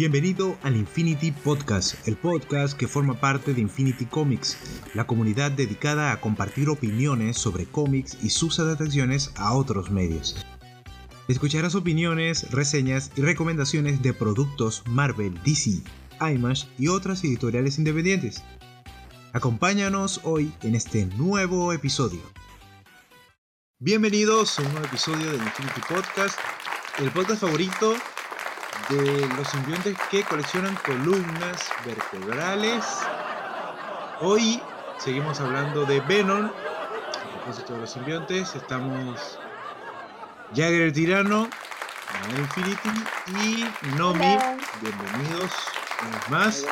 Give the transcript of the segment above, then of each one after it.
Bienvenido al Infinity Podcast, el podcast que forma parte de Infinity Comics, la comunidad dedicada a compartir opiniones sobre cómics y sus adaptaciones a otros medios. Escucharás opiniones, reseñas y recomendaciones de productos Marvel, DC, IMAX y otras editoriales independientes. Acompáñanos hoy en este nuevo episodio. Bienvenidos a un nuevo episodio del Infinity Podcast, el podcast favorito de los simbiontes que coleccionan columnas vertebrales. Hoy seguimos hablando de Venom, a propósito de los simbiontes. Estamos Jagger el Tirano, Manuel Infinity y Nomi. Bienvenidos una vez más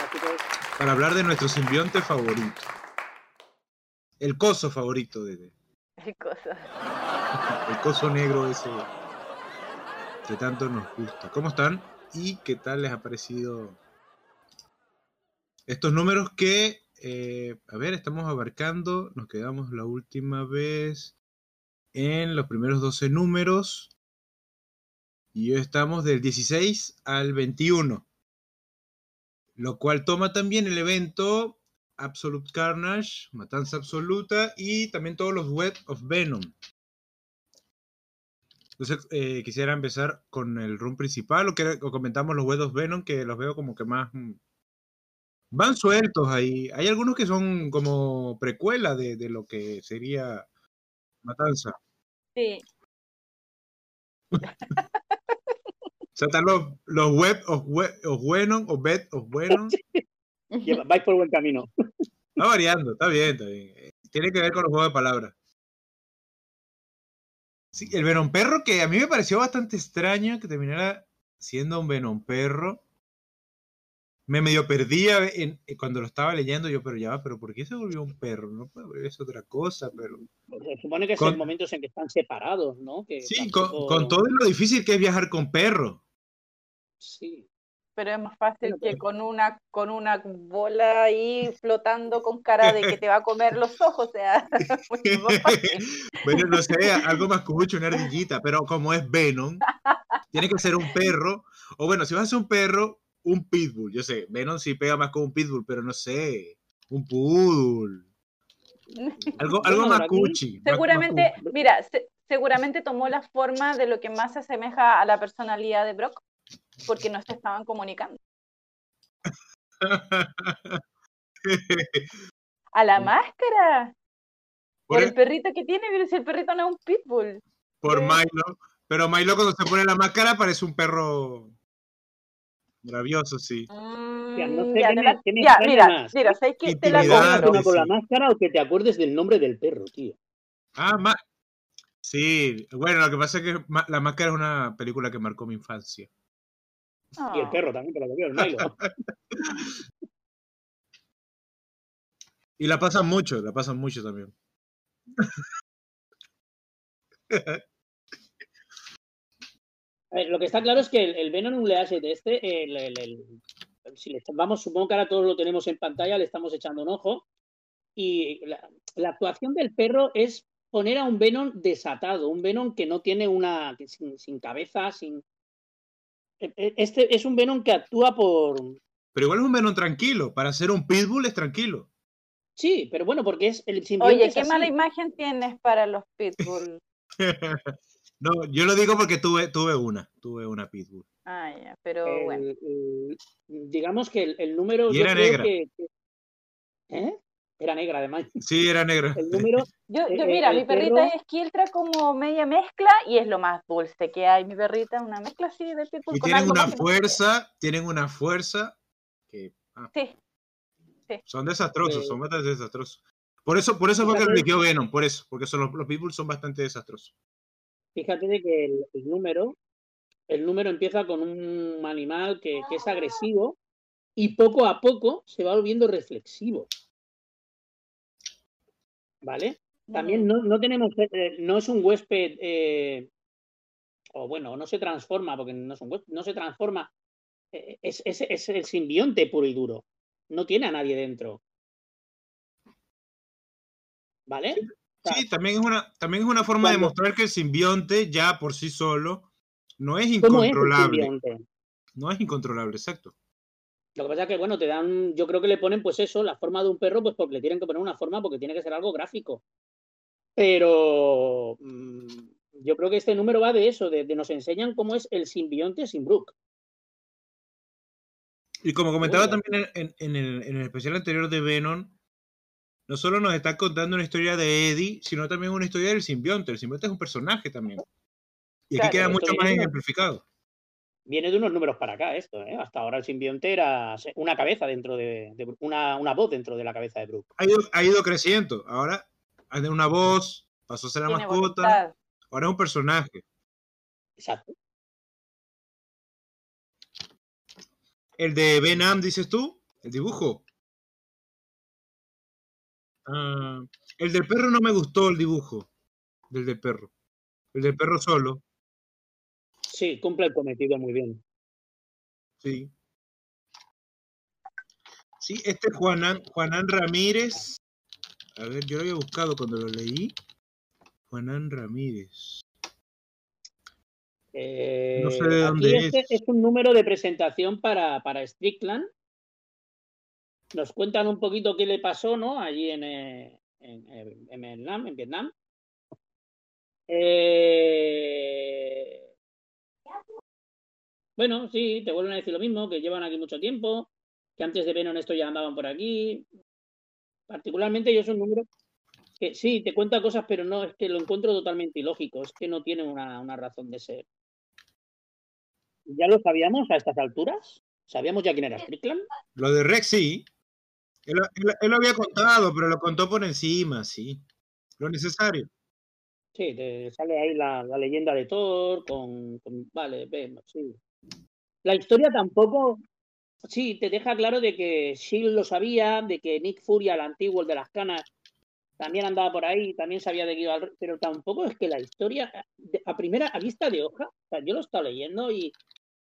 para hablar de nuestro simbionte favorito. El coso favorito de. El coso. El coso negro ese que tanto nos gusta. ¿Cómo están? Y qué tal les ha parecido estos números que, eh, a ver, estamos abarcando, nos quedamos la última vez en los primeros 12 números y hoy estamos del 16 al 21, lo cual toma también el evento Absolute Carnage, Matanza Absoluta y también todos los Web of Venom. Entonces, eh, quisiera empezar con el run principal, o que comentamos los huevos Venom, que los veo como que más... Mm, van sueltos ahí. Hay algunos que son como precuela de, de lo que sería Matanza. Sí. o sea, están los, los web of, web of Venom, o bed of Venom. Vais por buen camino. Va variando, está bien, está bien. Tiene que ver con los juegos de palabras. Sí, el Venom Perro, que a mí me pareció bastante extraño que terminara siendo un Venom Perro. Me medio perdía en, cuando lo estaba leyendo, yo, pero ya va, pero ¿por qué se volvió un perro? No puede es otra cosa, pero. Se supone que son momentos en que están separados, ¿no? Que sí, con, con, todo lo difícil que es viajar con perro. Sí pero es más fácil que con una, con una bola ahí flotando con cara de que te va a comer los ojos, o sea, bueno, no sé, algo más cucho, una ardillita, pero como es Venom, tiene que ser un perro, o bueno, si vas a ser un perro, un pitbull, yo sé, Venom sí pega más con un pitbull, pero no sé, un poodle. Algo, algo más cuchi. Seguramente, mira, seguramente tomó la forma de lo que más se asemeja a la personalidad de Brock porque no se estaban comunicando. A la máscara. Por, el, perrito que tiene, pero si el perrito no es un pitbull. Por Milo. Pero Milo cuando se pone la máscara parece un perro rabioso, sí. Mm, ya, mira, mira, ¿sabes que te la compro? con la máscara o que te acuerdes del nombre del perro, tío. Ah, ma sí. Bueno, lo que pasa es que La Máscara es una película que marcó mi infancia. Y el ah. perro también, pero lo veo, el Milo. y la pasan mucho, la pasan mucho también. lo que está claro es que el, Venom Nuclease de este, el, si le, vamos, supongo que ahora todos lo tenemos en pantalla, le estamos echando un ojo. Y la, actuación del perro es poner a un Venom desatado, un Venom que no tiene una, sin, sin cabeza, sin, este es un Venom que actúa por. Pero igual es un Venom tranquilo. Para ser un Pitbull es tranquilo. Sí, pero bueno, porque es el Oye, qué mala imagen tienes para los Pitbull. no, yo lo digo porque tuve, tuve una. Tuve una Pitbull. Ah, ya, pero bueno. digamos que el, número. Y era negra. ¿Eh? Era negra, además. Sí, era negra. El número, yo, yo mira, mi perrita es Kiltra como media mezcla y es lo más dulce que hay. Mi perrita una mezcla así de pitbull. Y tienen una fuerza, tienen una fuerza que. Ah, sí. Son desastrosos, son bastante desastrosos. Por eso, por eso fue que eligió Venom, por eso, porque son los, los pitbulls son bastante desastrosos. Fíjate de que el, número, el número empieza con un animal que, que es agresivo y poco a poco se va volviendo reflexivo. ¿Vale? También no, no tenemos, eh, no es un huésped, eh, o bueno, no se transforma, porque no es un huésped, no se transforma, eh, es, es, es, el simbionte puro y duro, no tiene a nadie dentro. ¿Vale? Sí, también, es una, también es una forma de mostrar que el simbionte ya por sí solo no es incontrolable. No es incontrolable, exacto. Lo que pasa es que, bueno, te dan, yo creo que le ponen, pues eso, la forma de un perro, pues porque le tienen que poner una forma, porque tiene que ser algo gráfico. Pero mm, yo creo que este número va de eso, de, de nos enseñan cómo es el simbionte sin Brook. Y como comentaba también en, en el, en el especial anterior de Venom, no solo nos está contando una historia de Eddie, sino también una historia del simbionte. El simbionte es un personaje también. Y aquí Claro, queda mucho más ejemplificado. Viene de unos números para acá esto, ¿eh? Hasta ahora el simbionte era una cabeza dentro de, una, una voz dentro de la cabeza de Brook. Ha ido, ha ido creciendo. Ahora tiene una voz, pasó a ser la mascota, voluntad. ahora es un personaje. Exacto. El de Venom, dices tú, el dibujo. Ah, el del perro no me gustó el dibujo. Del del perro. El del perro solo, Sí, cumple el cometido muy bien. sí. Sí, este Juanán, Juanán Ramírez. A ver, yo lo había buscado cuando lo leí. Juanán Ramírez. Eh, No sé de aquí dónde este es. es un número de presentación para, para Strickland. Nos cuentan un poquito qué le pasó, ¿no? Allí en, eh, en, en- en Vietnam. En Vietnam. Eh, Bueno, sí, te vuelven a decir lo mismo, que llevan aquí mucho tiempo, que antes de Venom esto ya andaban por aquí. Particularmente yo es un número que sí, te cuenta cosas, pero no, es que lo encuentro totalmente ilógico, es que no tiene una, una razón de ser. ¿Ya lo sabíamos a estas alturas? ¿Sabíamos ya quién era Strickland? Lo de Rex sí. Él, él- él lo había contado, pero lo contó por encima, sí. Lo necesario. Sí, te sale ahí la, la leyenda de Thor con, con- Vale, vemos, sí. La historia tampoco... Sí, te deja claro de que Shield lo sabía, de que Nick Fury, el antiguo, el de las canas, también andaba por ahí, también sabía de Guido Al- pero tampoco es que la historia, a primera, vista de hoja, o sea, yo lo he estado leyendo y,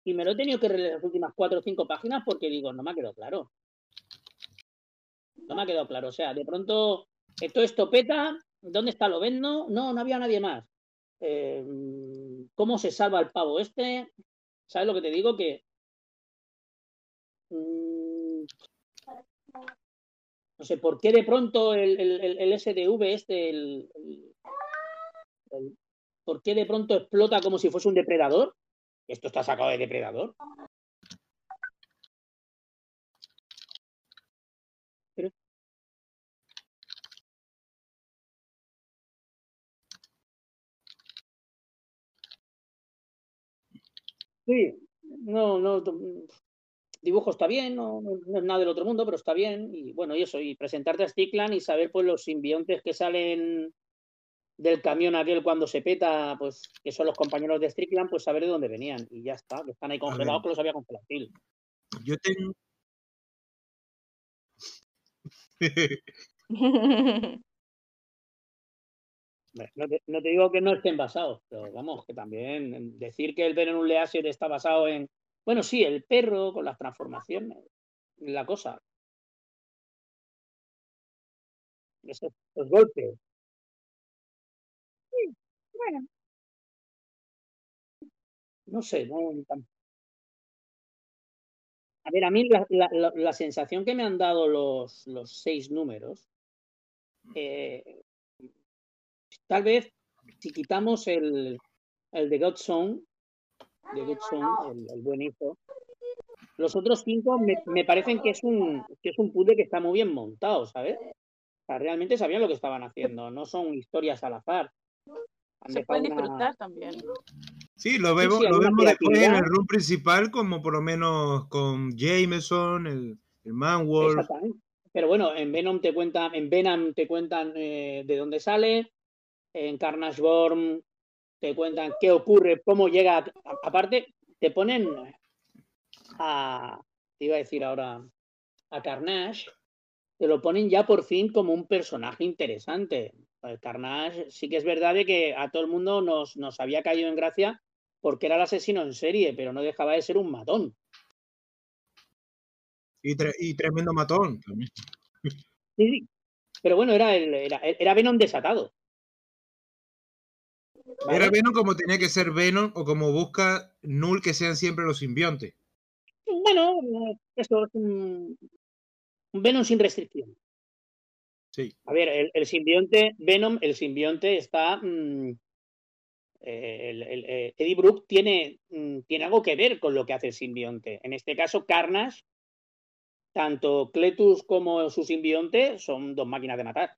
y me lo he tenido que releer las últimas cuatro o cinco páginas porque digo, no me ha quedado claro. No me ha quedado claro. O sea, de pronto, esto peta, ¿dónde está Lovendo? No, no había nadie más. Eh, ¿Cómo se salva el pavo este? ¿Sabes lo que te digo? Que. mm, no sé, ¿por qué de pronto el, el- el- SDV este, el- el- ¿por qué de pronto explota como si fuese un depredador? Esto está sacado de depredador. Sí, no, no, dibujo está bien, no, no- no es nada del otro mundo, pero está bien. Y bueno, y eso, y presentarte a Stickland y saber pues los simbiontes que salen del camión aquel cuando se peta, pues que son los compañeros de Strickland, pues saber de dónde venían. Y ya está, que están ahí congelados, que los había congelado Phil. Yo tengo. No te, no te digo que no estén basados, pero vamos, que también decir que el Venom Leaser está basado en. Bueno, sí, el perro con las transformaciones, la cosa. Esos, los golpes. Sí, bueno. No sé, no, A ver, a mí la, la- la- la sensación que me han dado los, los seis números, eh, tal vez si quitamos el, el de Godson, de Godson, el, el buen hijo, los otros cinco me, me parecen que es un que es un puzzle que está muy bien montado, ¿sabes? O sea, realmente sabían lo que estaban haciendo, no son historias al azar. Han Se dejado puede una- disfrutar también. Sí, lo vemos, sí, lo alguna vemos después en el room principal, como por lo menos con Jameson, el, el Manwolf. Exactamente. Pero bueno, en Venom te cuentan, en Venom te cuentan eh, de dónde sale, en Carnage Born te cuentan qué ocurre, cómo llega. a- aparte, te ponen a, te iba a decir ahora, a Carnage, te lo ponen ya por fin como un personaje interesante. El Carnage sí que es verdad de que a todo el mundo nos, nos había caído en gracia porque era el asesino en serie, pero no dejaba de ser un matón. Y, tre- y tremendo matón también. Sí, sí. Pero bueno, era, el, era, era Venom desatado. ¿Vale? Era Venom como tenía que ser Venom o como busca Null que sean siempre los simbiontes. bueno, eso es un, un Venom sin restricción. Sí. A ver, el, el simbionte, Venom, el simbionte está. mm, eh, el, el- eh, Eddie Brooke tiene, mm, tiene algo que ver con lo que hace el simbionte. En este caso, Carnage, tanto Cletus como su simbionte son dos máquinas de matar.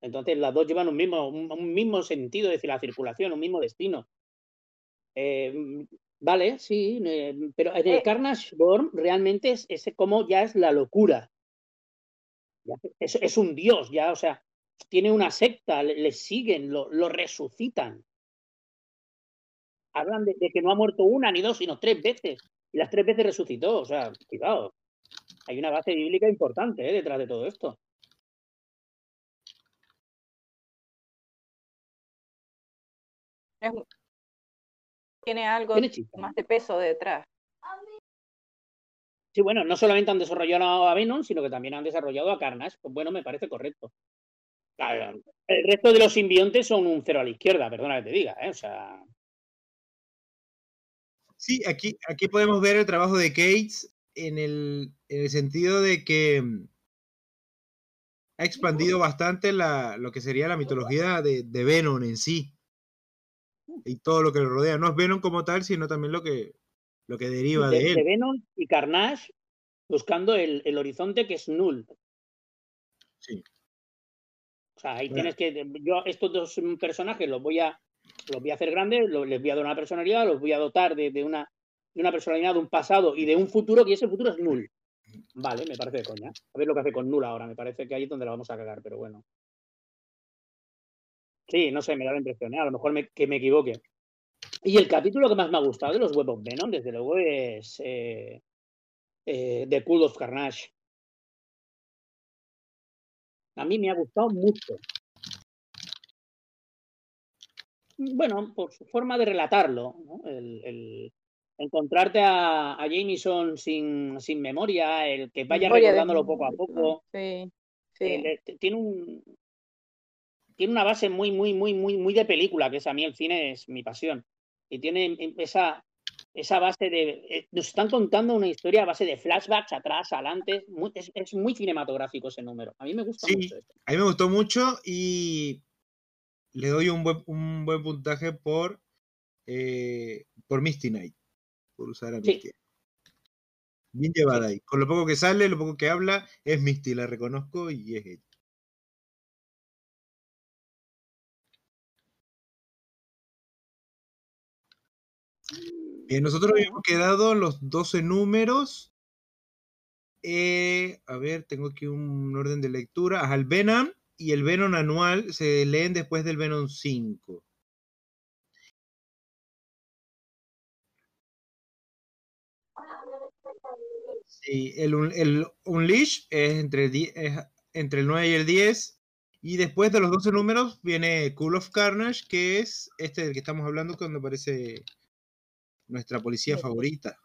Entonces, las dos llevan un mismo, un, un mismo sentido, es decir, la circulación, un mismo destino. Eh, vale, sí, eh, pero en el Eh. Carnage Born realmente es, es como ya es la locura. Es, es un dios, ya, o sea, tiene una secta, le, le siguen, lo, lo resucitan. Hablan de, de que no ha muerto una ni dos, sino tres veces. Y las tres veces resucitó, o sea, cuidado. Hay una base bíblica importante ¿eh? detrás de todo esto. Es tiene algo Tiene más de peso detrás. Sí, bueno, no solamente han desarrollado a Venom, sino que también han desarrollado a Carnage. Pues bueno, me parece correcto. Claro, El resto de los simbiontes son un cero a la izquierda, perdona que te diga, ¿eh? O sea, Sí, aquí, aquí podemos ver el trabajo de Cates en el, en el sentido de que mm, ha expandido bastante la, lo que sería la mitología de, de Venom en sí. Y todo lo que lo rodea. No es Venom como tal, sino también lo que, lo que deriva de, de de él. Venom y Carnage buscando el, el horizonte que es null. Sí. O sea, ahí Bueno. tienes que. Yo, estos dos personajes los voy a, los voy a hacer grandes, les voy a dar una personalidad, los voy a dotar de, de una, de una personalidad, de un pasado y de un futuro, y ese futuro es null. Vale, me parece de coña. A ver lo que hace con null ahora, me parece que ahí es donde la vamos a cagar, pero bueno. Sí, no sé, me da la impresión, ¿eh? a lo mejor me- que me equivoque. Y el capítulo que más me ha gustado de los Web of Venom, desde luego, es eh, eh, The Cool of Carnage. A mí me ha gustado mucho. Bueno, por su forma de relatarlo, ¿no? el, el encontrarte a, a Jameson sin, sin memoria, el que vaya recordándolo poco a poco, Sí, sí. el- tiene un tiene una base muy, muy, muy, muy, muy de película, que es a mí el cine es mi pasión. Y tiene esa, esa base de. eh, Nos están contando una historia a base de flashbacks atrás, adelante. muy- es, es muy cinematográfico ese número. A mí me gusta Sí. mucho esto. A mí me gustó mucho y le doy un buen, un buen puntaje por, eh, por Misty Knight. Por usar a Sí. Misty. Bien llevada ahí. Con lo poco que sale, lo poco que habla, es Misty, la reconozco y es ella. Bien, nosotros habíamos quedado los 12 números. Eh, a ver, tengo aquí un orden de lectura. Ajá, el Venom y el Venom anual se leen después del Venom 5. Sí, el, el Unleash es entre, es entre el 9 y el 10. Y después de los 12 números viene Cool of Carnage, que es este del que estamos hablando cuando aparece nuestra policía Sí. favorita.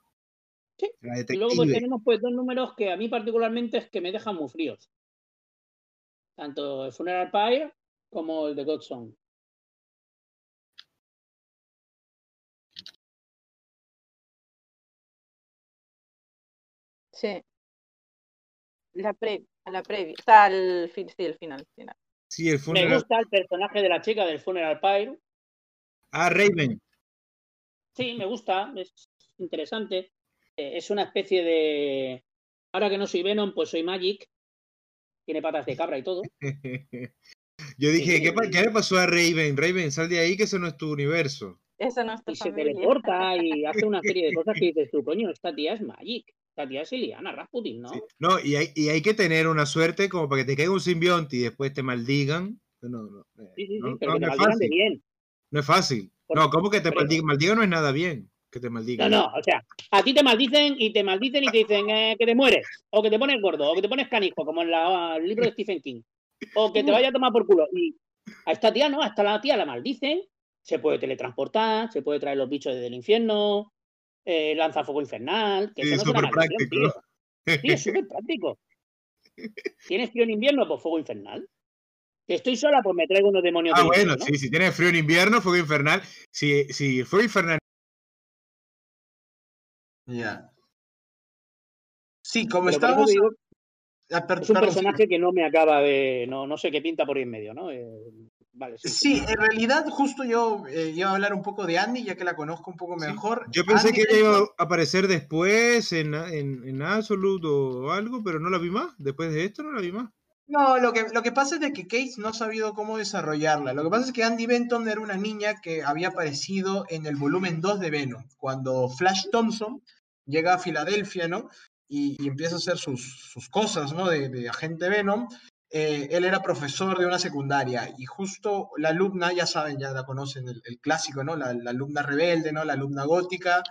Sí, La Y luego pues tenemos pues dos números que a mí particularmente es que me dejan muy fríos. Tanto el Funeral Pyre como el de Godson. Sí. La pre, la previa, o sea, el, fin- sí, el final, final. Sí, el Me funeral. gusta el personaje de la chica del Funeral Pyre. Ah, Raven. Sí, me gusta, es interesante. Eh, es una especie de. Ahora que no soy Venom, pues soy Magic. Tiene patas de cabra y todo. Yo dije, Sí, ¿qué, pa- sí. qué le pasó a Raven? Raven, sal de ahí que ese no es tu universo. Eso no es tu Y se teleporta y hace una serie de cosas que dices tú, coño, esta tía es Magic. Esta tía es Iliana Rasputin, ¿no? Sí. No, y hay, y hay que tener una suerte como para que te caiga un simbionte y después te maldigan. No, no, eh, Sí, sí, sí, no- pero no, que te no es maldigan de fácil. bien. No es fácil. No, ¿cómo que te maldigan? Maldigan no es nada bien que te No, maldigan. no, o sea, a ti te maldicen y te maldicen y te dicen eh, que te mueres, o que te pones gordo, o que te pones canijo, como en la- el libro de Stephen King, o que te vaya a tomar por culo. Y a esta tía no, a esta la tía la maldicen, se puede teletransportar, se puede traer los bichos desde el infierno, eh, lanza fuego infernal, que Sí, eso no es una maldición, práctico. tío. Sí, es súper práctico. ¿Tienes frío en invierno? Pues fuego infernal. Que estoy sola, pues me traigo unos demonios Ah, bueno, sí, si tienes frío en invierno, fuego infernal. Si, si fuego infernal Ya. Sí, como Pero digo, per- es un personaje que no me acaba de. No, no sé qué pinta por ahí en medio, ¿no? Eh, vale, sí. Sí, en realidad justo yo eh, iba a hablar un poco de Andy, ya que la conozco un poco Sí. mejor. Yo pensé Andy que ella iba a aparecer después en, en, en Absolute o algo, pero no la vi más. Después de esto no la vi más. No, lo que, lo que pasa es que Kate no ha sabido cómo desarrollarla. Lo que pasa es que Andy Benton era una niña que había aparecido en el volumen 2 de Venom, cuando Flash Thompson llega a Filadelfia, ¿no? Y, empieza a hacer sus, sus cosas, ¿no? De, de agente Venom. Eh, él era profesor de una secundaria y justo la alumna, ya saben, ya la conocen, el, el clásico, ¿no? La, la alumna rebelde, ¿no? La alumna gótica,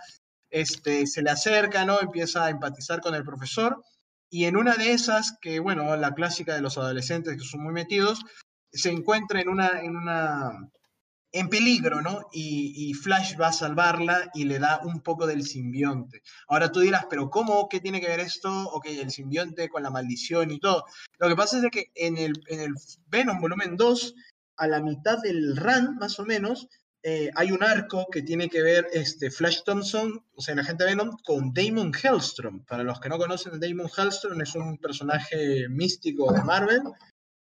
este, se le acerca, ¿no? Empieza a empatizar con el profesor y en una de esas, que bueno, la clásica de los adolescentes que son muy metidos, se encuentra en una, en una, en peligro, ¿no? Y, Flash va a salvarla y le da un poco del simbionte. Ahora tú dirás, pero ¿cómo? ¿Qué tiene que ver esto? Ok, el simbionte con la maldición y todo. Lo que pasa es de que en el, en el Venom volumen 2, a la mitad del run, más o menos, eh, hay un arco que tiene que ver este, Flash Thompson, o sea, el agente Venom, con Damon Hellstrom. Para los que no conocen, Damon Hellstrom es un personaje místico de Marvel,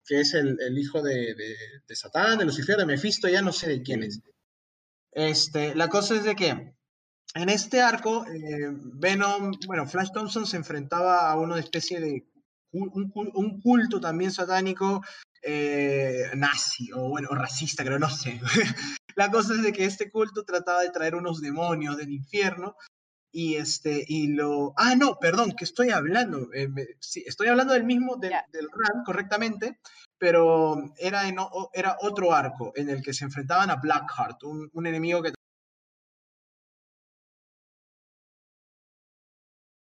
que es el, hijo de, de, de, Satán, de Lucifer, de Mephisto, ya no sé de quién es. Este, la cosa es de que en este arco, eh, Venom, bueno, Flash Thompson se enfrentaba a una especie de un culto también satánico eh, nazi o bueno, racista, creo, no sé. La cosa es de que este culto trataba de traer unos demonios del infierno y este y lo ah no perdón que estoy hablando eh, me, sí, estoy hablando del mismo del, del run correctamente pero era en, o- era otro arco en el que se enfrentaban a Blackheart un, un enemigo que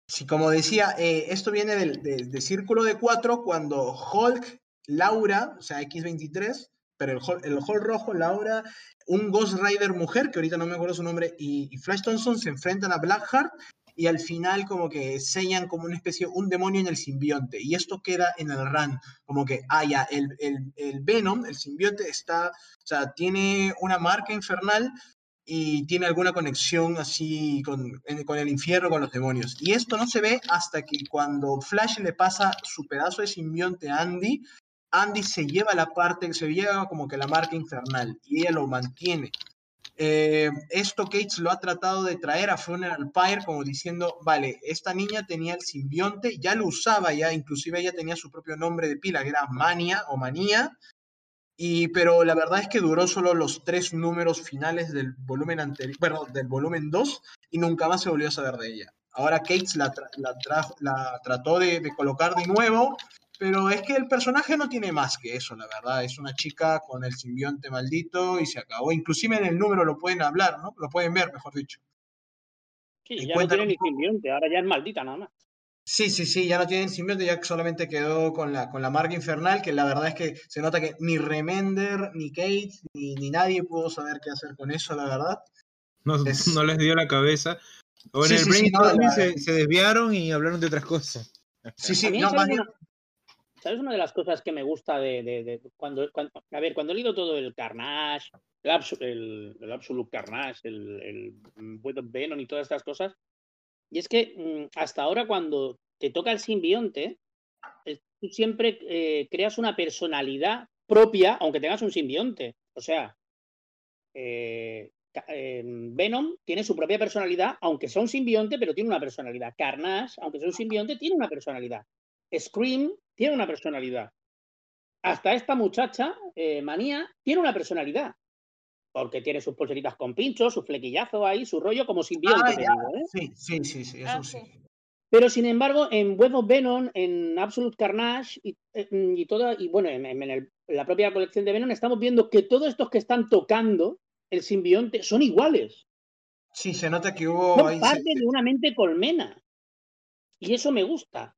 Sí, como decía, eh, esto viene del, de, de Círculo de Cuatro cuando Hulk, Laura, o sea, X23, pero el Hulk, el Hulk rojo, Laura, un Ghost Rider mujer, que ahorita no me acuerdo su nombre, y, Flash Thompson se enfrentan a Blackheart y al final como que sellan como una especie, un demonio en el simbionte. Y esto queda en el run, como que, ah, ya, el, el, el Venom, el simbionte está, o sea, tiene una marca infernal y tiene alguna conexión así con, con el infierno, con los demonios. Y esto no se ve hasta que cuando Flash le pasa su pedazo de simbionte a Andy, Andy se lleva la parte, se lleva como que la marca infernal y ella lo mantiene. Eh, esto Cates lo ha tratado de traer a Funeral Pyre como diciendo, vale, esta niña tenía el simbionte, ya lo usaba ya, inclusive ella tenía su propio nombre de pila, que era Mania o Manía, y, pero la verdad es que duró solo los tres números finales del volumen anterior, bueno, del volumen 2 y nunca más se volvió a saber de ella. Ahora Cates la, tra- la, tra- la trató de colocar de nuevo, pero es que el personaje no tiene más que eso, la verdad. Es una chica con el simbionte maldito y se acabó. Inclusive en el número lo pueden hablar, ¿no? Lo pueden ver, mejor dicho. Sí, ya no tiene ni simbionte, ahora ya es maldita nada más. Sí, sí, sí, ya no tienen simbionte, ya solamente quedó con la, con la marca infernal, que la verdad es que se nota que ni Remender, ni Kate, ni, ni nadie pudo saber qué hacer con eso, la verdad. No, Es- no les dio la cabeza. O en Sí, el sí, sí, no, la- se, se desviaron y hablaron de otras cosas. Sí, sí, no, ¿sabes, más bien, sabes una de las cosas que me gusta de, cuando, cuando- A ver, cuando he leído todo el Carnage, el, el, Absolute Carnage, el, el Venom y todas estas cosas, y es que mm, hasta ahora cuando te toca el simbionte, tú siempre eh, creas una personalidad propia, aunque tengas un simbionte. O sea, eh, eh, Venom tiene su propia personalidad, aunque sea un simbionte, pero tiene una personalidad. Carnage, aunque sea un simbionte, tiene una personalidad. Scream tiene una personalidad. Hasta esta muchacha, eh, Manía, tiene una personalidad. Porque tiene sus pulseritas con pinchos, su flequillazo ahí, su rollo como simbionte. Ah, ¿eh? sí, sí, sí, sí, eso Ah, sí. sí. Pero sin embargo, en Web of Venom, en Absolute Carnage y, eh, y toda, y bueno, en, en el- en la propia colección de Venom, estamos viendo que todos estos que están tocando el simbionte son iguales. Sí, se nota que hubo Son ahí, se- parte de una mente colmena. Y eso me gusta.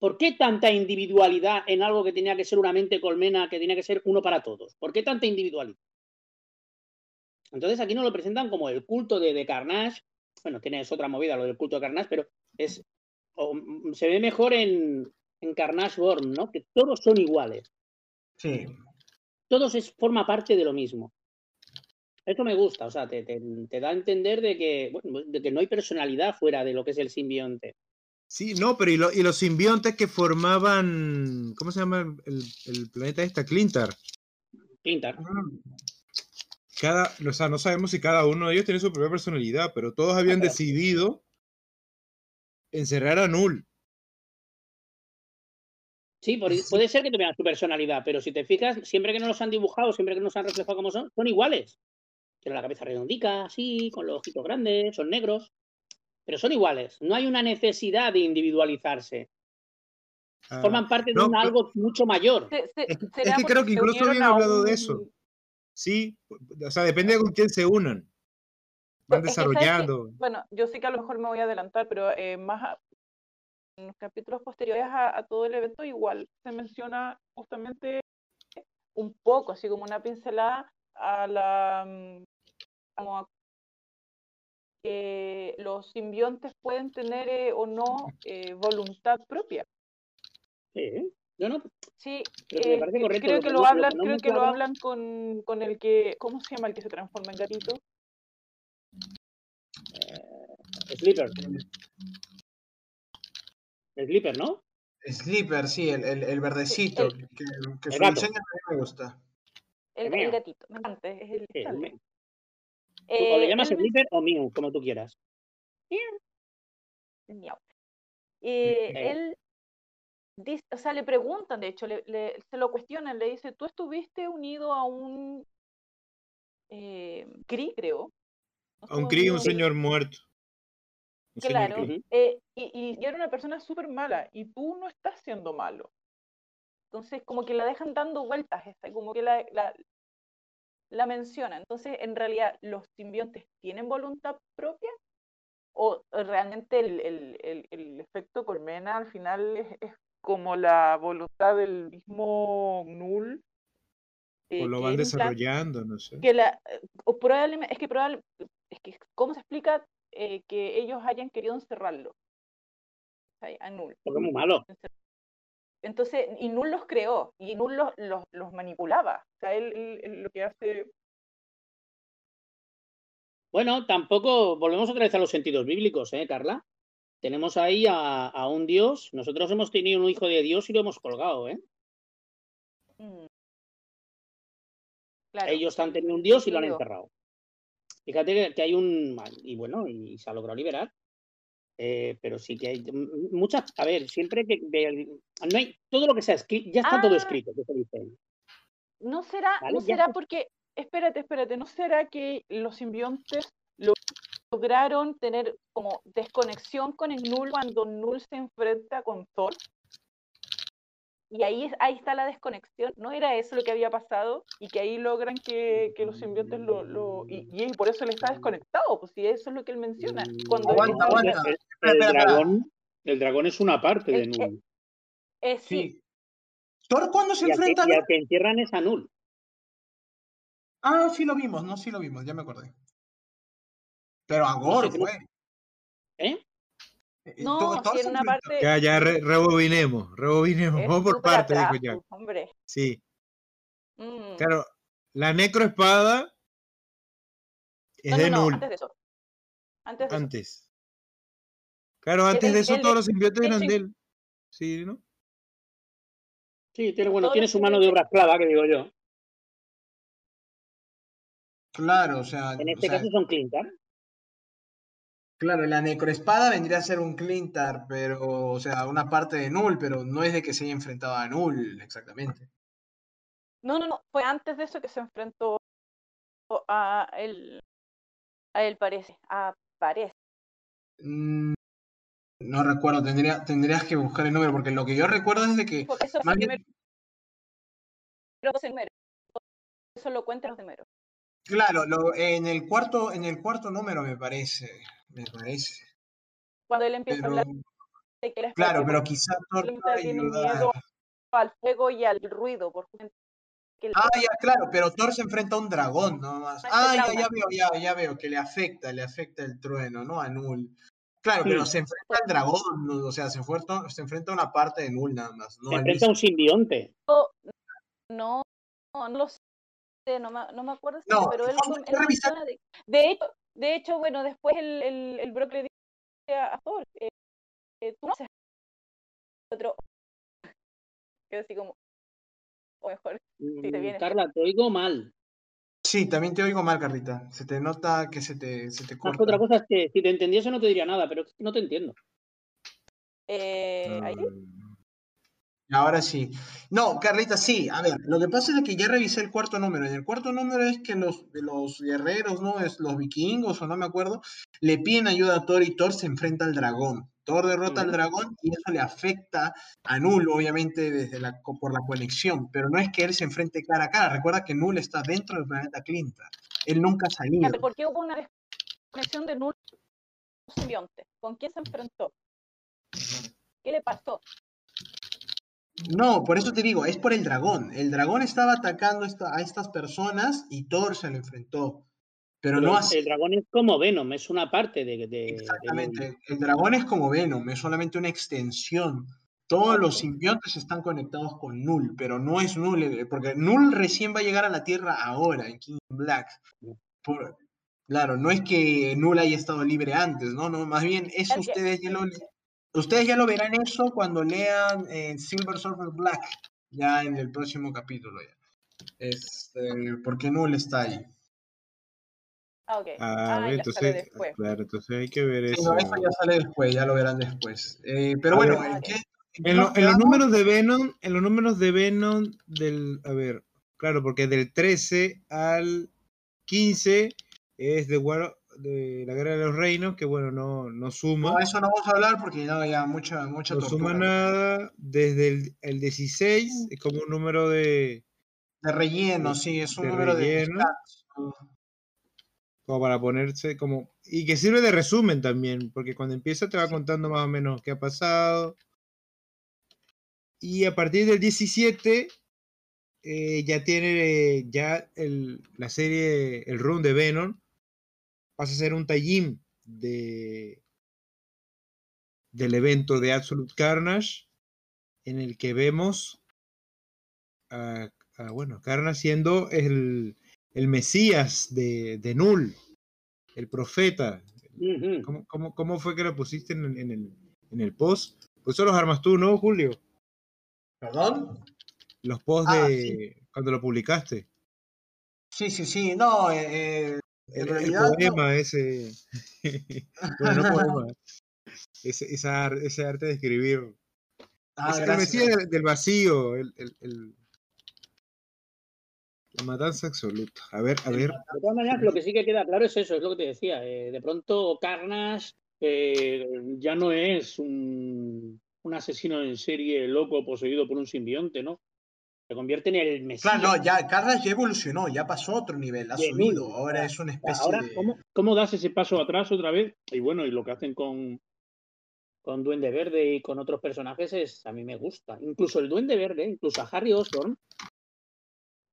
¿Por qué tanta individualidad en algo que tenía que ser una mente colmena, que tenía que ser uno para todos? ¿Por qué tanta individualidad? Entonces aquí nos lo presentan como el culto de, de Carnage. Bueno, tienes otra movida, lo del culto de Carnage, pero es o, mm, se ve mejor en, en Carnage Born, ¿no? Que todos son iguales. sí, Todos es, forma parte de lo mismo. Esto me gusta, o sea, te, te- te da a entender de que, bueno, de que no hay personalidad fuera de lo que es el simbionte. Sí, no, pero y, lo- y los simbiontes que formaban, ¿cómo se llama el, el planeta esta? Clintar. Clintar. Cada, o sea, no sabemos si cada uno de ellos tiene su propia personalidad, pero todos habían decidido encerrar a Null. Sí, puede ser que tuvieran su personalidad, pero si te fijas, siempre que no los han dibujado, siempre que nos han reflejado como son, son iguales. Tienen la cabeza redondica, así, con los ojitos grandes, son negros, pero son iguales. No hay una necesidad de individualizarse. Ah, Forman parte de no, un pero- algo mucho mayor. Se- se- Es que- es será que creo que incluso habían hablado de eso. Sí, o sea, depende de con quién se unan. Van Es que, ¿sabes qué? desarrollando. Bueno, yo sé que a lo mejor me voy a adelantar, pero eh, más a- en los capítulos posteriores a, a todo el evento igual se menciona justamente un poco, así como una pincelada a la mm, como a que los simbiontes pueden tener eh, o no eh, voluntad propia. Sí, yo no, Sí, Creo que me eh, parece cre- correcto, creo lo que lo no- lo que hablan, no creo me que lo hablan con, con el que, ¿cómo se llama el que se transforma en gatito? Sleeper. Sleeper, ¿no? Sleeper, sí, el, el, el verdecito. el- que, que el su gato. diseño también me gusta. El, el gatito, me encanta, es el Sí, o Eh, le llamas él men- Sleeper o Mew, como tú quieras. Miau. Eh, Eh. él dice, o sea, le preguntan, de hecho, le, le- se lo cuestionan, le dice, tú estuviste unido a un eh, Kree, creo. ¿No A un unido un señor muerto. Un Claro, eh, y, y- y era una persona súper mala, y tú no estás siendo malo. Entonces, como que la dejan dando vueltas, esta, como que la, la, la mencionan. Entonces, en realidad, ¿los simbiontes tienen voluntad propia? ¿O realmente el, el- el- el efecto colmena al final es, es como la voluntad del mismo Null? eh, O lo que van desarrollando, no sé. que la eh, o probablemente es que probable es que cómo se explica eh, que ellos hayan querido encerrarlo ¿cachai? a Null Porque es muy malo. Entonces y Null los creó y Null los, los, los manipulaba o sea él, él- él lo que hace Bueno, tampoco volvemos otra vez a los sentidos bíblicos, ¿eh, Carla? Tenemos ahí a, a un Dios. Nosotros hemos tenido un hijo de Dios y lo hemos colgado, ¿eh? mm, claro, Ellos han tenido un Dios y lo han sentido. encerrado. Fíjate que, que hay un. Y bueno, y se ha logrado liberar. Eh, pero sí que hay muchas. A ver, siempre que. de- no hay, todo lo que sea escrito. Ya está todo Ah. escrito, que se dice. no será Vale, no será porque espérate espérate no será que los simbiontes lo- lograron tener como desconexión con el Null cuando Null se enfrenta con Thor y ahí, es- ahí está la desconexión, ¿no era eso lo que había pasado? Y que ahí logran que, que los simbiontes lo... lo y, y por eso él está desconectado, pues si eso es lo que él menciona. Cuando Aguanta, aguanta. El, dragón, el dragón es una parte de Null. eh, sí, Sí. ¿Thor cuándo se Y que, enfrenta? y al que encierran es a Null. Ah, sí lo vimos, no, sí lo vimos, ya me acordé. Pero a Gore sé, creo- fue. ¿Eh? No, Thor si se en una parte... Ya, ya, re- rebobinemos, rebobinemos. Vamos por partes, dijo Jack. hombre. Sí, Mm. claro. La necroespada es No, de no, no, Null antes de eso. Antes de eso. antes. Claro, antes de eso todos los simbiontes de eran de él. Sí, ¿no? Sí, tiene, bueno, tiene su mano de obra esclava, que digo yo. Claro, o sea, En o este sea, caso son Clintar. Claro, la necroespada vendría a ser un Clintar, pero, o sea, una parte de Null, pero no es de que se haya enfrentado a Null, exactamente. No, no, no, fue antes de eso que se enfrentó a él, a él parece, a parece. Mm, no recuerdo, tendría, tendrías que buscar el número, porque lo que yo recuerdo es de que Porque eso fue bien- primero. Eso lo cuentan los de Mero. Claro, lo, en el cuarto, en el cuarto número me parece, me parece. Cuando él empieza Pero, a hablar de que claro, pero porque quizá Thor Clintar puede tiene ayudar. miedo al fuego y al ruido. Por el- Ah, ya, claro, pero Thor se enfrenta a un dragón nomás. Ah, Ah, ya, ya veo, ya, ya veo, que le afecta, le afecta el trueno, ¿no? A Null. Claro, pero se enfrenta al dragón, ¿no? o sea, se enfrenta, se enfrenta a una parte de Null nada más, no Se enfrenta a un simbionte. no, no lo sé, no, me- no me acuerdo, si- No, pero él, él menciona de, de hecho, de hecho, bueno, después el, el, el Brock le dice a a Thor, eh, eh, tú no haces otro, que así como, o mejor, Mm, te viene. Carla, te oigo mal. Sí, también te oigo mal, Carlita. Se te nota que se te, se te Más corta. otra cosa es que si te entendiese no te diría nada, pero no te entiendo. eh, ahí, Ahora sí. No, Carlita, sí. A ver, lo que pasa es que ya revisé el cuarto número. Y el cuarto número es que los, de los guerreros, ¿no? Es los vikingos, o no me acuerdo, le piden ayuda a Thor y Thor se enfrenta al dragón. Thor derrota al dragón y eso le afecta a Null, obviamente, desde la, por la conexión. Pero no es que él se enfrente cara a cara. Recuerda que Null está dentro del planeta Clinta. Él nunca ha salido. ¿por qué hubo una desconexión de Null simbionte? ¿Con quién se enfrentó? ¿Qué le pasó? No, por eso te digo, es por el dragón. El dragón estaba atacando esta- a estas personas y Thor se le enfrentó. Pero, Pero no así. el dragón es como Venom, es una parte de. de- de Exactamente. El dragón es como Venom, es solamente una extensión. Todos los simbiontes están conectados con Null, pero no es Null, eh, porque Null recién va a llegar a la Tierra ahora, en King Black. Por- claro, no es que Null haya estado libre antes, no, no, más bien eso Es ustedes ya lo, ustedes ya lo verán eso cuando lean eh, Silver Surfer Black, ya en el próximo capítulo ya. Este, porque Null está ahí. Ah, ok. Ah, Ah, entonces, claro, entonces hay que ver Sí, eso. no, eso ya sale después, ya lo verán después. Eh, pero A bueno, ver. ¿en qué- lo- en los números de Venom, en los números de Venom del, a ver, claro, porque del 13 al 15 es de, War- de la Guerra de los Reinos, que bueno, no, no suma, No, eso no vamos a hablar porque no, ya mucha, mucha no suma nada, desde el, el 16 es como un número de, De relleno, sí, es un de número de relleno. stats. como para ponerse como, y que sirve de resumen también, porque cuando empieza te va contando más o menos qué ha pasado. Y a partir del 17 eh, ya tiene eh, ya el- la serie, el run de Venom, pasa a ser un tallín de del evento de Absolute Carnage, en el que vemos a, a, bueno, Carnage siendo el, el Mesías de, de Null, el profeta. ¿Cómo, cómo, cómo fue que lo pusiste en, el- en el, en el post? Pues eso los armas tú, ¿no, Julio? ¿Perdón? Los posts Ah, de cuando lo publicaste. Sí, sí, sí, no, eh, eh, en El, el realidad no. poema ese. bueno, no poema. Ese, esa ese arte de escribir. Ah, es gracias. Del, del vacío. El, el- el- la matanza absoluta. A ver, a ver. De todas maneras, lo que sí que queda claro es eso, es lo que te decía. eh, de pronto, Carnage eh, ya no es un, un asesino en serie loco poseído por un simbionte, ¿no? Se convierte en el Mesías. Claro, no, ya Carnage ya evolucionó, ya pasó a otro nivel, ha De subido, ahora es una especie Ahora, de... ¿cómo, ¿cómo das ese paso atrás otra vez? Y bueno, y lo que hacen con, con Duende Verde y con otros personajes es, a mí me gusta. Incluso el Duende Verde, incluso a Harry Osborn,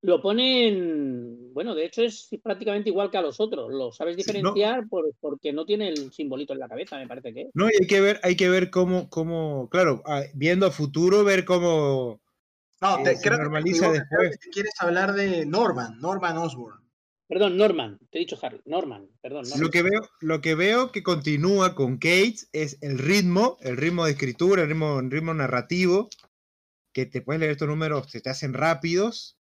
lo ponen, bueno, de hecho es prácticamente igual que a los otros. Lo sabes no. diferenciar por- porque no tiene el simbolito en la cabeza, me parece que. No, y hay que ver, hay que ver cómo, cómo, claro, ah, viendo a futuro, ver cómo No, eh, te, se creo, que te normaliza después. que te quieres hablar de Norman, Norman Osborn. Perdón, Norman, te he dicho Harry, Norman, perdón. Norman. Lo que veo, lo que veo que continúa con Kate es el ritmo, el ritmo de escritura, el ritmo, el ritmo narrativo, que te puedes leer estos números, se te hacen rápidos,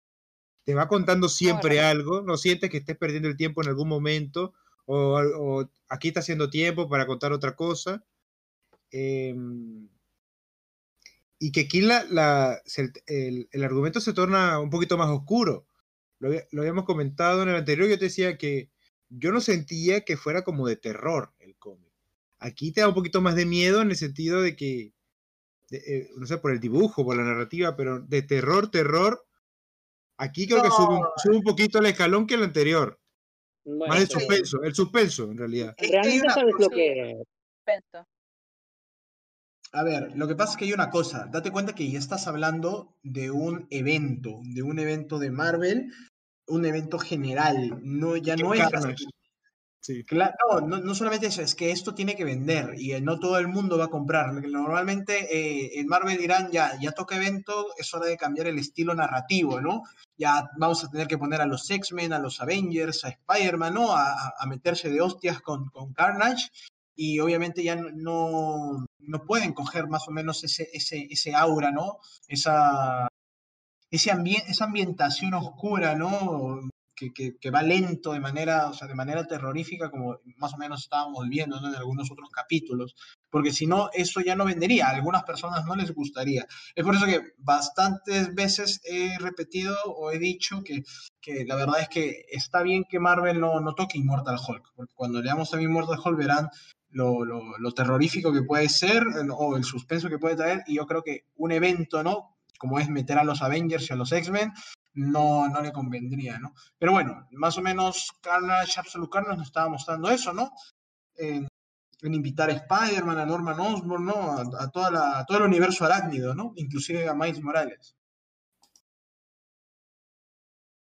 te va contando siempre Ahora. algo, no sientes que estés perdiendo el tiempo en algún momento, o, o aquí está haciendo tiempo para contar otra cosa. Em, y que aquí la, la- se- el, el argumento se torna un poquito más oscuro. Lo, lo habíamos comentado en el anterior, yo te decía que yo no sentía que fuera como de terror el cómic. Aquí te da un poquito más de miedo en el sentido de que, de, eh, no sé, por el dibujo, por la narrativa, pero de terror, terror, aquí creo que sube, un- No. sube un poquito el escalón que el anterior. Bueno, Más el suspenso, el suspenso en realidad. Es realmente una sabes lo que... Suspenso. A ver, lo que pasa es que hay una cosa, date cuenta que ya estás hablando de un evento, de un evento de Marvel, un evento general, no, ya no es... Sí. Claro, no, no, solamente eso, es que esto tiene que vender y no todo el mundo va a comprar. Normalmente eh, en Marvel dirán, ya, ya toca evento, es hora de cambiar el estilo narrativo, ¿no? Ya vamos a tener que poner a los X-Men, a los Avengers, a Spider-Man, ¿no? A, a- a meterse de hostias con, con Carnage y obviamente ya no, no, pueden coger más o menos ese, ese, ese aura, ¿no? Esa, ese ambien- esa ambientación oscura, ¿no? Que, que, va lento de manera, o sea, de manera terrorífica, como más o menos estábamos viendo en algunos otros capítulos, porque si no, eso ya no vendería, a algunas personas no les gustaría. Es por eso que bastantes veces he repetido o he dicho que, que la verdad es que está bien que Marvel no, no toque Immortal Hulk, porque cuando leamos a Immortal Hulk verán lo, lo, lo terrorífico que puede ser eh, o el suspenso que puede traer, y yo creo que un evento, ¿no? Como es meter a los Avengers y a los X-Men, no, no le convendría, ¿no? Pero bueno, más o menos Carnage, Absolute Carnage nos estaba mostrando eso, ¿no? En, en invitar a Spider-Man, a Norman Osborn, ¿no? A, a toda la, a todo el universo arácnido, ¿no? Inclusive a Miles Morales.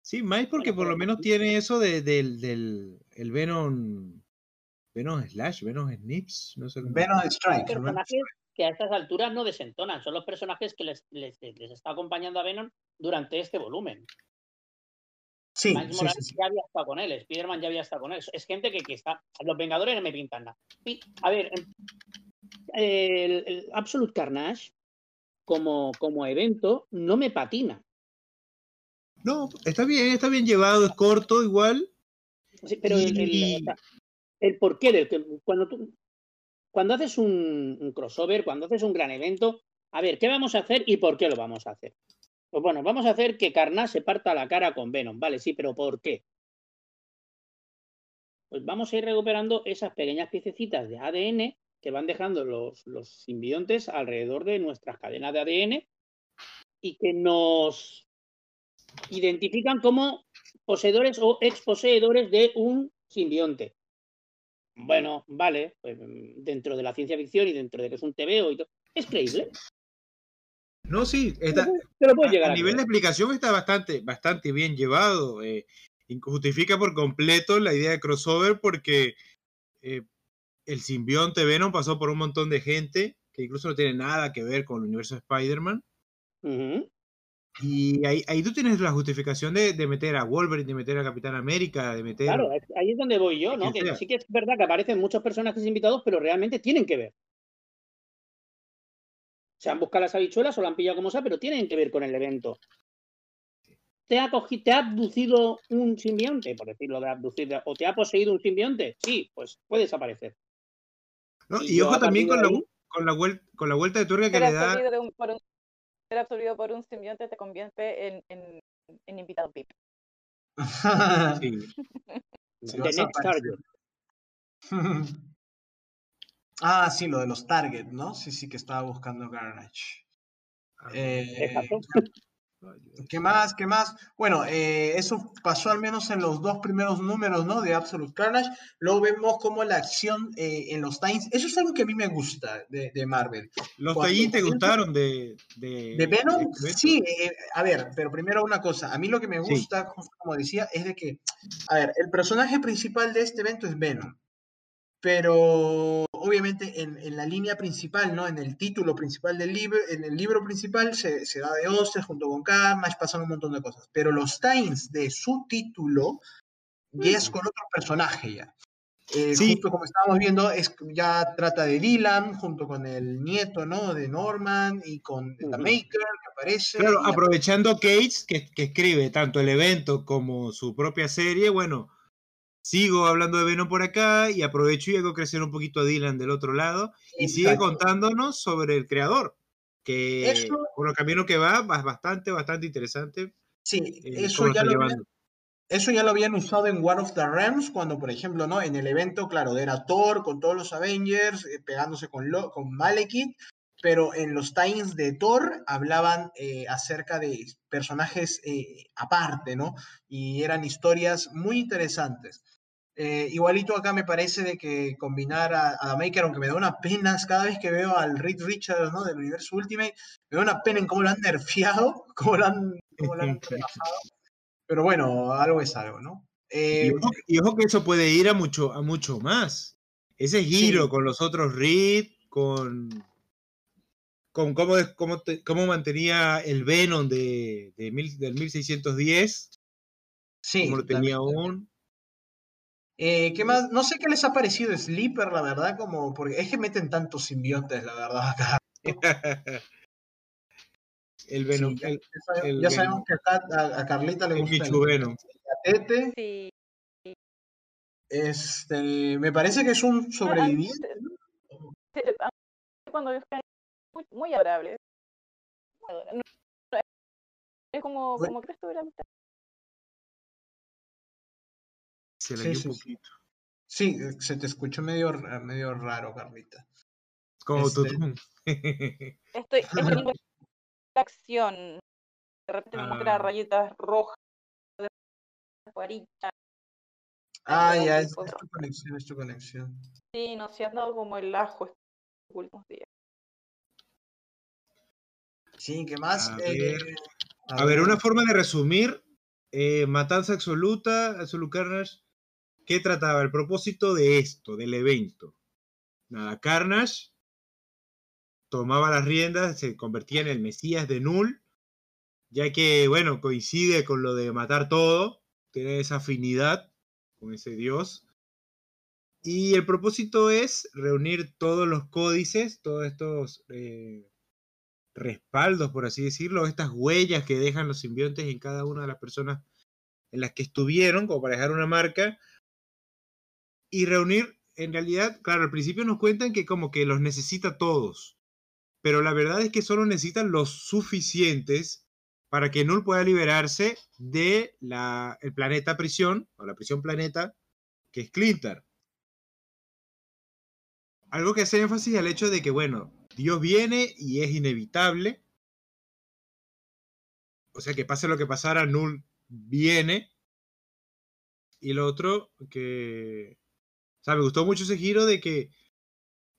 Sí, más porque por lo menos tiene eso de, del, del el Venom, Venom Slash, Venom Snips, no sé cómo. Venom Son Strike, personajes que a estas alturas no desentonan, son los personajes que les, les, les está acompañando a Venom durante este volumen. Sí, Miles sí, Morales sí, sí. ya había estado con él, Spider-Man ya había estado con él. Es gente que, que está. Los Vengadores no me pintan nada. Y, a ver, em, el, el Absolute Carnage, como, como evento, no me patina. No, está bien, está bien llevado, es corto igual. Sí, pero el, el- el porqué del que cuando tú cuando haces un, crossover, cuando haces un gran evento, a ver, ¿qué vamos a hacer y por qué lo vamos a hacer? Pues bueno, vamos a hacer que Carnage se parta la cara con Venom, vale, sí, pero ¿por qué? Pues vamos a ir recuperando esas pequeñas piececitas de ADN que van dejando los, los simbiontes alrededor de nuestras cadenas de ADN y que nos identifican como poseedores o exposeedores de un simbionte. Bueno, vale, pues, mm, dentro de la ciencia ficción y dentro de que es un TVO y todo, es creíble. No, sí, está, Te lo llegar a a nivel de explicación está bastante, bastante bien llevado. eh, justifica por completo la idea de crossover porque eh, el simbionte Venom pasó por un montón de gente que incluso no tiene nada que ver con el universo de Spider-Man. Y ahí, ahí tú tienes la justificación de, de meter a Wolverine, de meter a Capitán América, de meter... Claro, ahí es donde voy yo, ¿no? Que sí que es verdad que aparecen muchos personajes invitados, pero realmente tienen que ver. Se han buscado las habichuelas o lo han pillado como sea, pero tienen que ver con el evento. ¿Te ha, cogido, ¿Te ha abducido un simbionte, por decirlo de abducir, o te ha poseído un simbionte? Sí, pues puede desaparecer. ¿no? y ojo también con la, con, la vuel- con la vuelta de tuerca que le da... absorbido, de un- por un, ser absorbido por un simbionte te convierte en, en, en invitado VIP. Sí. The next target. ah, sí, lo de los Target, ¿no? Sí, sí, que estaba buscando Carnage. Eh. ¿Qué más? ¿Qué más? Bueno, eh, eso pasó al menos en los dos primeros números, ¿no? De Absolute Carnage. Luego vemos como la acción eh, en los Times. Eso es algo que a mí me gusta de, de Marvel. ¿Los tallín te gustaron de, de, ¿De Venom? Sí, eh, a ver, pero primero una cosa. A mí lo que me Sí. gusta, justo como decía, es de que, a ver, el personaje principal de este evento es Venom. Pero obviamente en, en la línea principal, ¿no? En el título principal del libro, en el libro principal se, se da de hostias junto con Carnage, pasan un montón de cosas. Pero los times de su título ya es con otro personaje ya. Eh, Sí. Justo como estábamos viendo, es, ya trata de Dylan junto con el nieto, ¿no? De Norman y con The Ujú. Maker que aparece. Claro, aprovechando Cates, que, que escribe tanto el evento como su propia serie, bueno, sigo hablando de Venom por acá y aprovecho y hago crecer un poquito a Dylan del otro lado y sigue Exacto. contándonos sobre el creador, que Eso- por lo camino que va, va bastante, bastante interesante. Sí, eh, eso ya, lo habían, eso ya lo habían usado en War of the Realms, cuando, por ejemplo, ¿no? En el evento, claro, era Thor con todos los Avengers, eh, pegándose con, Lo- con Malekith, pero en los times de Thor hablaban eh, acerca de personajes eh, aparte, ¿no? Y eran historias muy interesantes. Eh, igualito acá me parece de que combinar a, a Maker, aunque me da una pena cada vez que veo al Reed Richards, ¿no? Del universo Ultimate, me da una pena en cómo lo han nerfeado, cómo lo han, cómo lo han. Pero bueno, algo es algo, ¿no? Eh, Y ojo, y ojo que eso puede ir a mucho, a mucho más. Ese giro Sí. con los otros Reed, con, con cómo, cómo, te- cómo mantenía el Venom de, de mil- del 1610, sí, como lo tenía aún. Eh, ¿qué más? No sé qué les ha parecido Sleeper, la verdad, como porque es que meten tantos simbiontes, la verdad, acá. el Venom, Sí, ya, el, ya sabe- el ya Venom. sabemos que acá a, a Carlita le el gusta Michu el Venom. gatete. Sí. Este, me parece que es un sobreviviente. cuando veo Sky, muy, muy adorable. Es como, Bueno. como que estuviera Se le Sí, dio sí, un sí. poquito. Sí, eh, se te escuchó medio, ra- medio raro, Carlita. Como Este- Tutún. Estoy, la acción. De repente me muestra Ah. rayitas rojas, de. Ah, ya, es, es tu conexión, es tu conexión. Sí, no se han dado como el ajo estos últimos días. Sí, ¿qué más? A Eh, ver. A ver, una forma de resumir, eh, Matanza Absoluta, Absolute Carnage, ¿qué trataba? El propósito de esto, del evento. Nada, Carnage tomaba las riendas, se convertía en el Mesías de Null, ya que, bueno, coincide con lo de matar todo, tiene esa afinidad con ese dios. Y el propósito es reunir todos los códices, todos estos eh, respaldos, por así decirlo, estas huellas que dejan los simbiontes en cada una de las personas en las que estuvieron, como para dejar una marca, y reunir, en realidad, claro, al principio nos cuentan que como que los necesita todos, pero la verdad es que solo necesitan los suficientes para que Null pueda liberarse de la, el planeta prisión, o la prisión planeta, que es Clintar. Algo que hace énfasis al hecho de que, bueno, Dios viene y es inevitable. O sea, que pase lo que pasara, Null viene. Y lo otro, que... Sea, me gustó mucho ese giro de que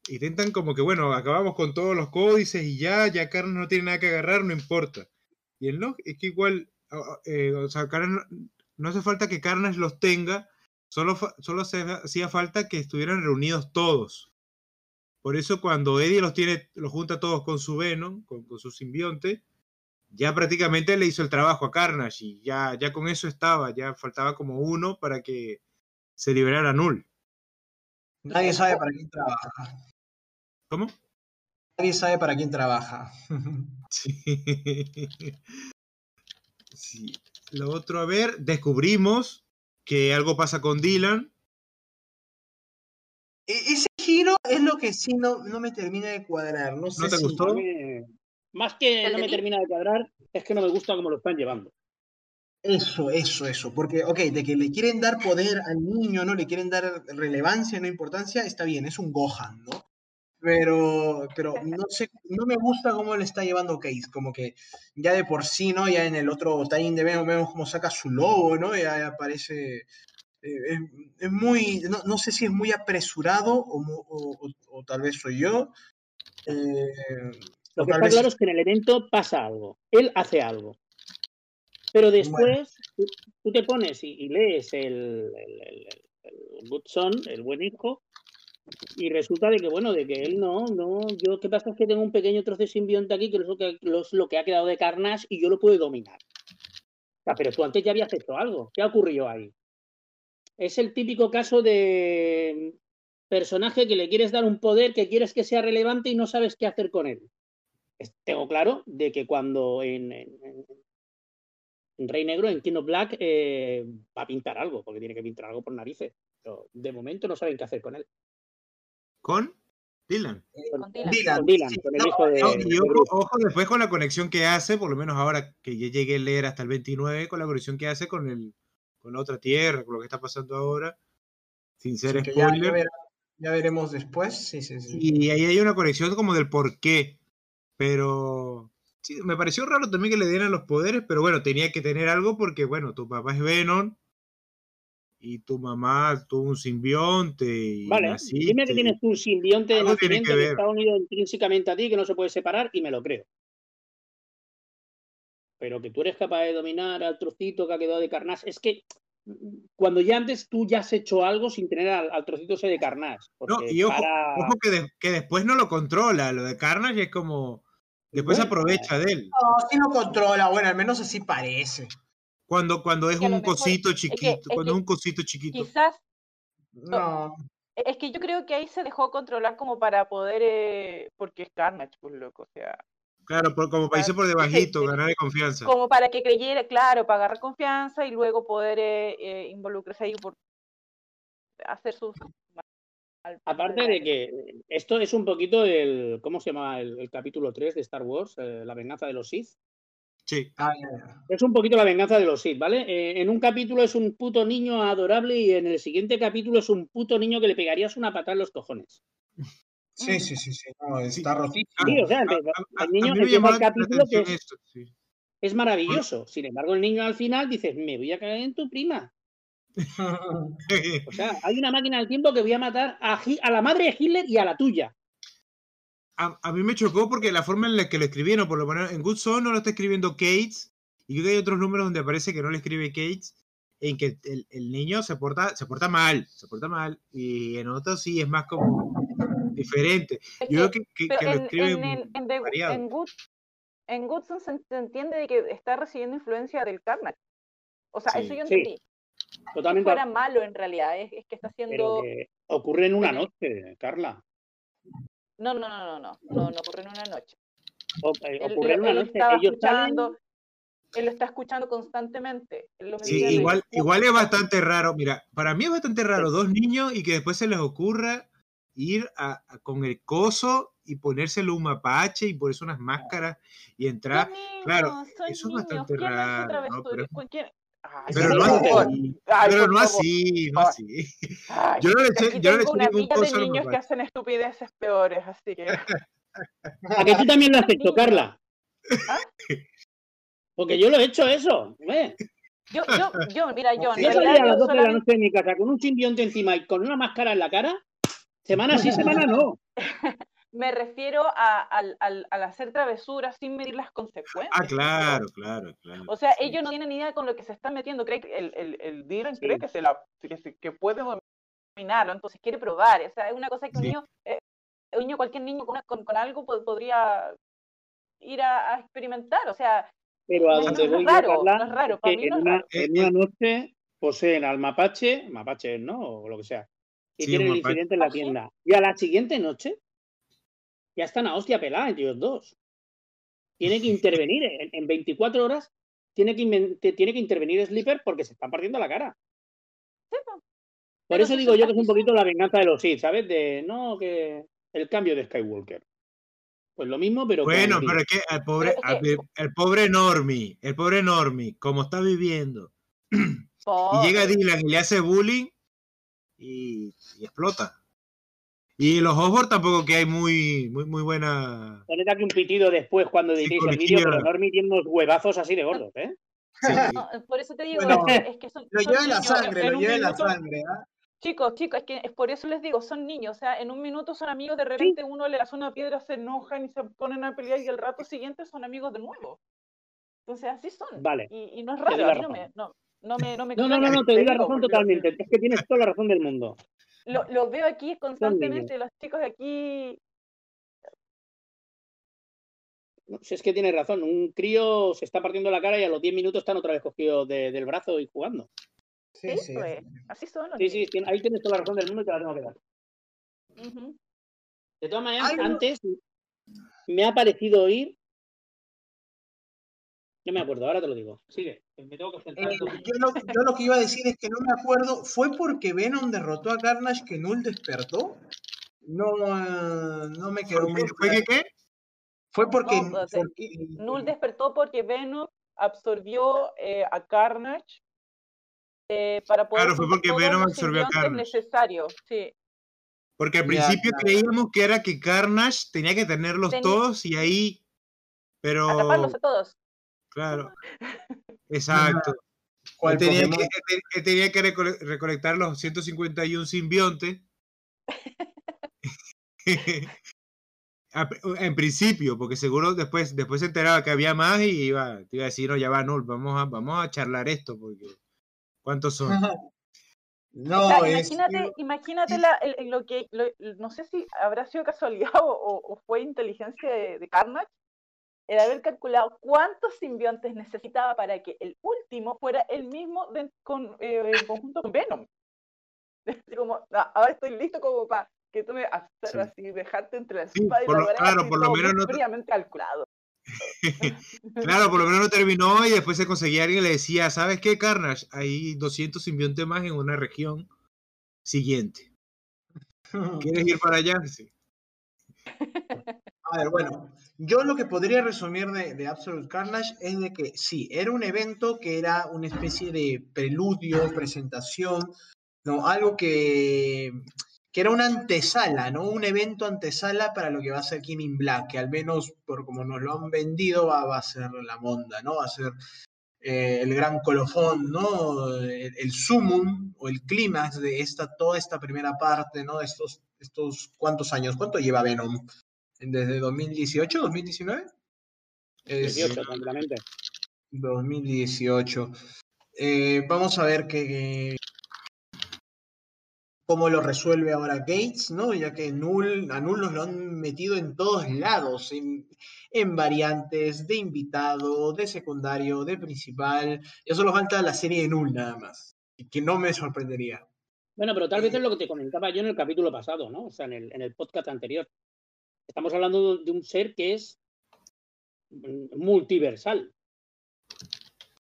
intentan como que, bueno, acabamos con todos los códices y ya, ya Carlos no tiene nada que agarrar, no importa. Y él no, es que igual, eh, o sea, no, hace falta que Carnage los tenga, solo, solo hacía falta que estuvieran reunidos todos. Por eso cuando Eddie los tiene, los junta todos con su Venom, con, con su simbionte, ya prácticamente le hizo el trabajo a Carnage y ya, ya con eso estaba, ya faltaba como uno para que se liberara Null. Nadie sabe para quién trabaja. ¿Cómo? Nadie sabe para quién trabaja. Sí. Sí. Lo otro, a ver, descubrimos que algo pasa con Dylan. E- Ese giro es lo que sí no, no me termina de cuadrar. No, sé te si- gustó? Más que ¿El no me termina de cuadrar, es que no me gusta cómo lo están llevando. Eso, eso, eso. Porque, ok, de que le quieren dar poder al niño, ¿no? Le quieren dar relevancia, no importancia, está bien, es un Gohan, ¿no? Pero, pero no sé, no me gusta cómo le está llevando Case, como que ya de por sí, ¿no? Ya en el otro time de vemos, vemos cómo saca su logo, ¿no? Ya, ya parece, eh, es, es muy, no, no sé si es muy apresurado o, o- o- o tal vez soy yo. eh, Lo que está vez- claro es que en el evento pasa algo. Él hace algo. Pero después tú, tú te pones y, y lees el, el, el- el Good Son, el buen hijo, y resulta de que, bueno, de que él no, no, yo, ¿qué pasa? Es que tengo un pequeño trozo de simbionte aquí que es lo que, los- lo que ha quedado de Carnage y yo lo puedo dominar. O sea, pero tú antes ya habías hecho algo. ¿Qué ha ocurrido ahí? Es el típico caso de personaje que le quieres dar un poder, que quieres que sea relevante y no sabes qué hacer con él. Tengo claro de que cuando en Rey Negro, en King of Black, eh, va a pintar algo, porque tiene que pintar algo por narices. Pero de momento no saben qué hacer con él. ¿Con? Dylan. Con Dylan. Dylan, Con Dylan, sí, con el no, hijo de, No, y ojo, después con la conexión que hace, por lo menos ahora que ya llegué a leer hasta el 29, con la conexión que hace con el con la otra tierra, con lo que está pasando ahora, sin ser Sí, spoiler. ya ya veremos después. Sí, sí, sí. Y ahí hay una conexión como del por qué. Pero sí, me pareció raro también que le dieran los poderes, pero bueno, tenía que tener algo porque, bueno, tu papá es Venom y tu mamá tuvo un simbionte y Vale, naciste. dime que tienes un simbionte de nacimiento que está unido intrínsecamente a ti, que no se puede separar, y me lo creo. Pero que tú eres capaz de dominar al trocito que ha quedado de Carnage, es que cuando ya antes tú ya has hecho algo sin tener al, al trocito ese de Carnage. No, y ojo, para- ojo que, de- que después no lo controla. Lo de Carnage es como. Después aprovecha de él. No, sí lo controla, bueno, al menos así parece. Cuando, cuando es que un mejor- cosito es que- chiquito. es cuando que es un cosito chiquito. Quizás, No, es que yo creo que ahí se dejó controlar como para poder, eh, porque es Carnage, pues loco, o sea, Claro, por, como para irse por debajito, sí. ganarle confianza. como para que creyera, claro, para agarrar confianza y luego poder eh, eh, involucrarse ahí por hacer sus... Aparte de que esto es un poquito el. ¿Cómo se llama el, el capítulo 3 de Star Wars? Eh, la venganza de los Sith. Sí. Ah, ya, ya. Es un poquito la venganza de los Sith, ¿vale? Eh, en un capítulo es un puto niño adorable y en el siguiente capítulo es un puto niño que le pegarías una patada en los cojones. Sí, sí, sí, sí, no, está rotísimo. Ah, Sí, o sea, a- el a- a- niño empieza el capítulo que atención es- esto, sí. Es maravilloso. Sin embargo, el niño al final dice, me voy a caer en tu prima. O sea, hay una máquina del tiempo que voy a matar a, la madre de Hitler y a la tuya. A, a mí me chocó porque la forma en la que lo escribieron, por lo menos en Good Son no lo está escribiendo Cates, y creo que hay otros números donde aparece que no le escribe Cates, en que el, el niño se porta, se porta mal, se porta mal, y en otros sí es más como diferente. Es Yo creo que- que, que, pero que lo en, escriben en, en, en, The- variado. en Good- en Goodson se, entiende de que está recibiendo influencia del Carnage. O sea, Sí. eso yo entendí. Totalmente. fuera malo en realidad, es, es que está Pero haciendo... que ocurre en una noche, Carla. No, no, no, no, no, no, no ocurre en una noche. O- eh, Él, ocurre en una él noche. estaba Ellos salen. escuchando, él lo está escuchando constantemente. él lo Sí, igual, igual es bastante raro. Mira, para mí es bastante raro dos niños y que después se les ocurra ir a, a- con el coso y ponérselo un mapache y ponerse unas máscaras y entrar. Claro, niños, eso es bastante ¿quién no hizo raro, ¿no? Pero-? Ay, Pero no así, Ay, pero no así, no así. Ay, Yo no le eché, yo no le eché ningún de niños que hacen estupideces peores, así que... A que tú también lo has hecho. Carla. ¿Ah? Porque yo lo he hecho eso. ¿eh? Yo, yo, yo, mira, yo, Yo salía a las yo 12 de la noche de mi casa con un simbionte encima y con una máscara en la cara. Semana sí, semana no. me refiero a- al, al- al hacer travesuras sin medir las consecuencias. Ah, claro, claro, claro. O sea, Sí. ellos no tienen ni idea con lo que se están metiendo. Cree que el, el, el Dylan Sí. cree que, se la, que, se- que puede dominarlo, entonces quiere probar. O sea, es una cosa que un Sí. niño, eh, un niño, cualquier niño con, con, con algo pod- podría ir a, a experimentar. O sea, Pero a No, donde no es voy yo, raro, Carla, no es raro, es para que mí no en es una, raro. en Eh, una noche poseen al mapache, mapache no, o lo que sea, y Sí, tienen el incidente en la tienda. Y a la siguiente noche ya están a hostia pelada entre ellos dos. Tiene que intervenir en, en 24 horas. Tiene que, inven- te- tiene que intervenir Slipper porque se están partiendo la cara. Por Pero eso digo yo que es un poquito la venganza de los Sith, ¿sabes? De no, que el cambio de Skywalker. Pues lo mismo, pero Bueno, pero es que al pobre, al- el pobre Normie, el pobre Normie, como está viviendo, y llega. Dylan y le hace bullying y, y explota. Y los Osborn tampoco que hay muy, muy, muy buena. Poned aquí un pitido después cuando editéis el vídeo, pero Normi tiene unos huevazos así de gordos, ¿eh? Sí, No, por eso te digo, Bueno, es que, son, Lo son lleva la sangre, lo lleva la sangre. ¿ah? Chicos, chicos, es que es por eso les digo, son niños, o sea, en un minuto son amigos, de repente uno le hace una piedra, se enojan y se ponen a pelear y el rato siguiente son amigos de nuevo. Entonces así son. Vale. Y, y no es raro, a mí no me, no, no me, no me No, no, no, no, te doy la razón porque totalmente. Es que tienes toda la razón del mundo. Lo, lo veo aquí constantemente, los chicos de aquí, No, si es que tienes razón, un crío se está partiendo la cara y a los 10 minutos están otra vez cogidos de- del brazo y jugando. Sí, sí, sí. pues, así son los Sí, sí, niños. ahí tienes toda la razón del mundo y te la tengo que dar. De todas maneras, antes me ha parecido oír. No me acuerdo, ahora te lo digo. Sigue, me tengo que Eh, yo, lo, yo lo que iba a decir es que no me acuerdo, ¿fue porque Venom derrotó a Carnage que Null despertó? No, no me quedó muy ¿Fue que qué? Fue porque, No, porque- Null despertó porque Venom absorbió eh, a Carnage eh, para poder Claro, fue porque Venom absorbió a Carnage. necesarios, sí. Porque al principio ya. creíamos que era que Carnage tenía que tenerlos Tenía- todos y ahí. Pero. Atraparlos a todos. Claro. Exacto. ¿cuál Él tenía, que, él él tenía que recole- recolectar los 151 simbiontes. En principio, porque seguro después, después se enteraba que había más y iba, te iba a decir, no, ya va, no, vamos a, vamos a charlar esto, porque ¿Cuántos son? No, O sea, es- imagínate, imagínate la- el- el- lo que, lo- no sé si habrá sido casualidad o fue inteligencia de, de Carnage, el haber calculado cuántos simbiontes necesitaba para que el último fuera el mismo de- con, eh, en conjunto con Venom. Así como, "Ah, ahora estoy listo como para que tú me absorbas y dejarte entre la Sí, espada y por la lo- claro, por lo menos no te- fríamente calculado. Claro, por lo menos no terminó y después se conseguía alguien y le decía, ¿sabes qué, Carnage? Hay 200 simbiontes más en una región siguiente. ¿Quieres ir para allá? Sí. A ver, bueno, yo lo que podría resumir de, de Absolute Carnage es de que sí, era un evento que era una especie de preludio, presentación, ¿no? Algo que, que era una antesala, ¿no? Un evento antesala para lo que va a ser King in Black, que al menos por como nos lo han vendido va, a ser la monda, ¿no? Va a ser eh, el gran colofón, ¿no? El, sumum o el clímax de esta, toda esta primera parte, ¿no? Estos, estos cuántos años, ¿cuánto lleva Venom? ¿Desde 2018, 2019? Es 18, tranquilamente. 2018. Eh, vamos a ver qué, cómo lo resuelve ahora Gates, ¿no? Ya que Null, a Null nos lo han metido en todos lados, en, en variantes, de invitado, de secundario, de principal. Ya solo falta la serie de Null nada más. Que no me sorprendería. Bueno, pero tal vez es lo que te comentaba yo en el capítulo pasado, ¿no? O sea, en el, en el podcast anterior. Estamos hablando de un ser que es multiversal.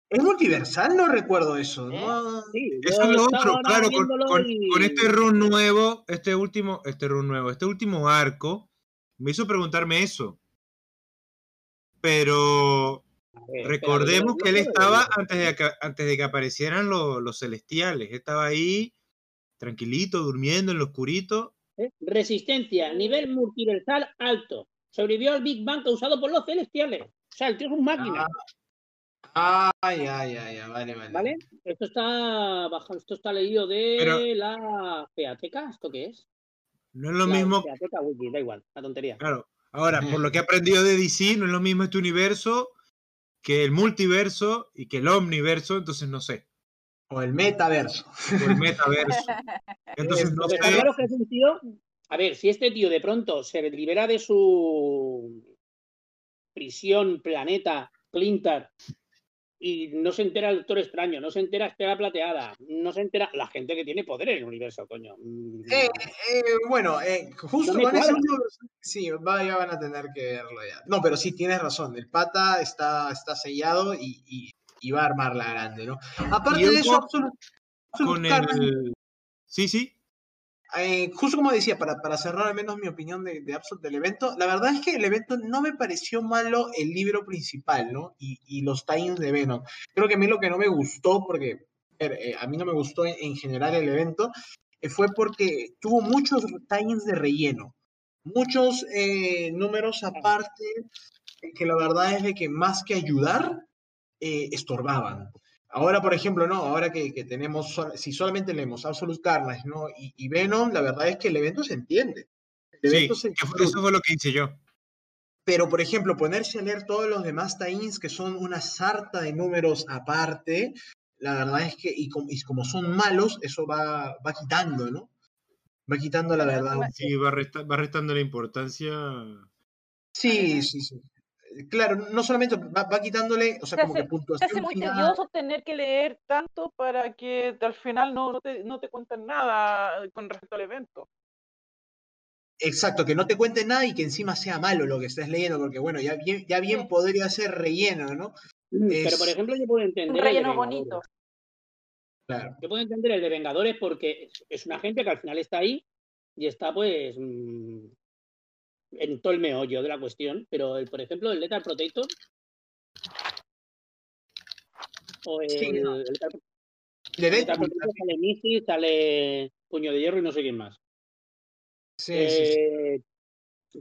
¿Es multiversal? No recuerdo eso. ¿Eh? ¿no? Sí, Eso es lo otro, claro, con, viéndolo con- y- con este run nuevo, este último, este run nuevo, este último arco, me hizo preguntarme eso. Pero ver, recordemos que él estaba antes de que, antes de que aparecieran los, los celestiales. Estaba ahí, tranquilito, durmiendo en lo oscurito. ¿Eh? Resistencia, nivel multiversal alto. Sobrevivió al Big Bang causado por los celestiales. O sea, el tío es un máquina, Ah, ya, ya, ya, vale, vale. ¿vale? Esto está bajo, esto está leído de Pero- la Feateca, ¿esto qué es? No es lo La mismo, Feateca Wiki, da igual, la tontería. claro. Ahora, por lo que he aprendido de DC, no es lo mismo este universo que el multiverso y que el omniverso, entonces no sé. O el metaverso. O el metaverso. Entonces no Lo que está sé. claro es que es un tío. A ver, si este tío de pronto se libera de su prisión, planeta, Clintar, y no se entera el Doctor Extraño, no se entera Estela Plateada, no se entera la gente que tiene poder en el universo, coño. Eh, eh, bueno, eh, justo No último personaje, sí, va- ya van a tener que verlo ya. No, pero sí tienes razón, el pata está, está sellado y, y- y va a armar la grande, ¿no? Aparte de eso, Absolute- Absolute Con Carnage, el. Sí, sí. eh, justo como decía, para, para cerrar al menos mi opinión de, de Absolute del evento, la verdad es que el evento no me pareció malo el libro principal, ¿no? Y, y los tie de Venom. Creo que a mí lo que no me gustó, porque eh, a mí no me gustó en, en general el evento, eh, fue porque tuvo muchos tie de relleno, muchos eh, números aparte, eh, que la verdad es de que más que ayudar, eh, estorbaban. Ahora, por ejemplo, no, ahora que, que tenemos, si solamente leemos Absolute Carnage, ¿no? Y, y Venom, la verdad es que el evento se entiende. El Sí, evento se que fue- disfruta. eso fue lo que hice yo. Pero, por ejemplo, ponerse a leer todos los demás tie-ins, que son una sarta de números aparte, la verdad es que, y como, y como son malos, eso va, va quitando, ¿no? Va quitando la verdad. Sí, va, resta- va restando la importancia. Sí, sí, sí. Claro, no solamente va, va quitándole, o sea, Se como que hace- puntuación hace muy final. tedioso tener que leer tanto para que al final no, no, te, no te cuenten nada con respecto al evento. Exacto, que no te cuente nada y que encima sea malo lo que estés leyendo, porque bueno, ya bien, ya bien Sí. podría ser relleno, ¿no? Pero, por ejemplo, yo puedo entender. Un relleno bonito. Claro. Yo puedo entender el de Vengadores porque es- es una gente que al final está ahí y está, pues, mm, en todo el meollo de la cuestión. Pero, el, por ejemplo, el Lethal Protector. O el, Sí, no. el Lethal De Lethal Deadpool, Protector sale Missy, sale Puño de Hierro y no sé quién más. sí, sí, sí. Eh,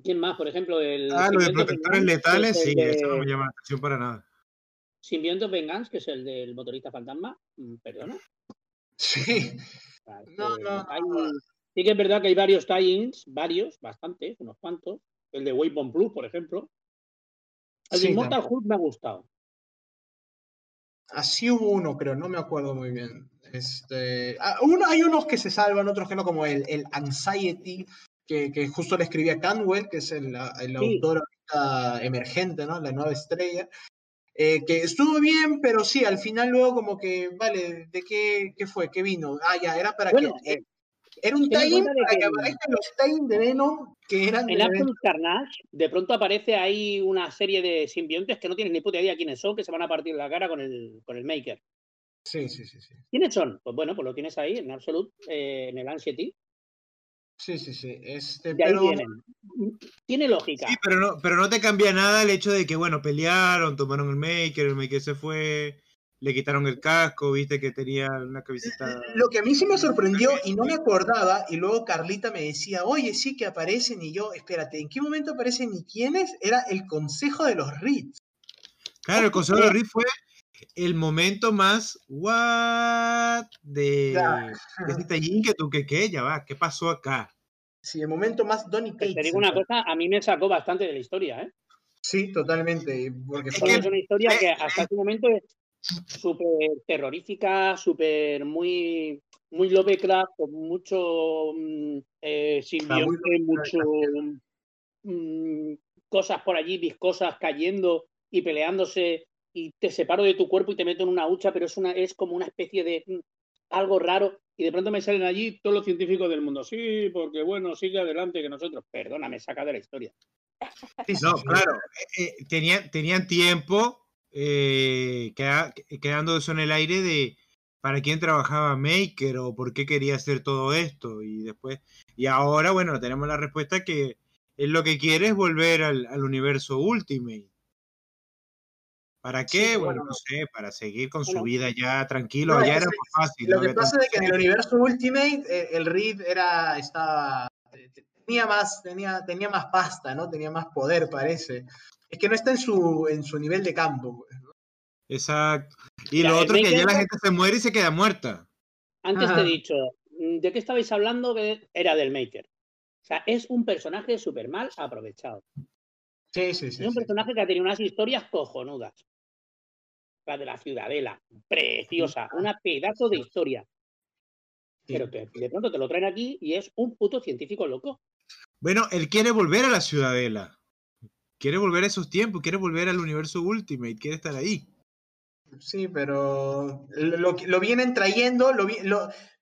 ¿Quién más? Por ejemplo, el. Ah, lo de protectores letales, es sí, de- eso no me llama la atención para nada. Symbionte Vengeance, que es el del motorista fantasma. Mm, Perdona. Sí. O sea, es No, que no, no. hay- Sí que es verdad que hay varios tie-ins, varios, bastantes, unos cuantos. El de Waypoint Plus, por ejemplo. El de Sí, Immortal Hulk me ha gustado. Así hubo uno, creo, no me acuerdo muy bien. Este, ah, uno, hay unos que se salvan, otros que no, como el, el Anxiety, que, que justo le escribía Canwell, que es el, el Sí. autor emergente, ¿no? La nueva estrella. eh, que estuvo bien, pero sí, al final luego como que, vale, ¿de qué, qué fue? ¿Qué vino? Ah, ya, era para Bueno, que... eh, Era un de para que aparezcan los tie de Venom que eran en. Absolute Carnage, de pronto aparece ahí una serie de simbiontes que no tienes ni puta idea quiénes son, que se van a partir la cara con el, con el Maker. Sí, sí, sí, sí. ¿Quiénes son? Pues bueno, pues lo tienes ahí en Absolute, eh, en el Anxiety. Sí, sí, sí. Este, De ahí pero vienen. Tiene lógica. Sí, pero no, pero no te cambia nada el hecho de que, bueno, pelearon, tomaron el Maker, el Maker se fue, le quitaron el casco, viste que tenía una camiseta. Lo que a mí sí me sorprendió y no me acordaba, y luego Carlita me decía, oye, sí que aparecen, y yo, espérate, ¿en qué momento aparecen y quiénes? Era el Consejo de los Reeds. Claro, el Consejo de los Riff fue el momento más what de, Claro. de este tallín que tú que qué, ya va, ¿qué pasó acá? Sí, el momento más Donny Cates. te digo una cosa, a mí me sacó bastante de la historia, ¿eh? Sí, totalmente. Porque Es que- es una historia eh, que hasta ese momento es súper terrorífica, súper muy, muy Lovecraft, con mucho mm, eh, simbionte, mucho mm, cosas por allí viscosas cayendo y peleándose y te separo de tu cuerpo y te meto en una hucha, pero es una es como una especie de mm, algo raro y de pronto me salen allí todos los científicos del mundo. Sí, porque bueno, sigue adelante que nosotros. Perdona, me saca de la historia. sí, No, claro, eh, eh, tenían, tenían tiempo eh, queda- quedando eso en el aire de para quién trabajaba Maker o por qué quería hacer todo esto y después y ahora bueno tenemos la respuesta que él lo que quiere es volver al, al universo Ultimate. ¿Para qué? Sí, bueno, bueno. no sé, para seguir con su Bueno. vida ya tranquilo, No, ya era más fácil. Lo no que pasa es que en el universo Ultimate, eh, el Reed era, estaba, tenía más, tenía, tenía más pasta, ¿no? Tenía más poder, parece. Es que no está en su, en su nivel de campo. pues. Exacto. Y lo el otro es que ya la gente se muere y se queda muerta. Antes te he dicho, mm, ¿de qué estabais hablando? Que era del Maker. O sea, es un personaje súper mal aprovechado. Sí, sí, sí. es un sí. personaje que ha tenido unas historias cojonudas. La de la Ciudadela, preciosa, una pedazo de historia. Sí. Pero de pronto te lo traen aquí y es un puto científico loco. Bueno, él quiere volver a la Ciudadela. Quiere volver a esos tiempos, quiere volver al universo Ultimate, quiere estar ahí. Sí, pero lo, lo vienen trayendo, lo,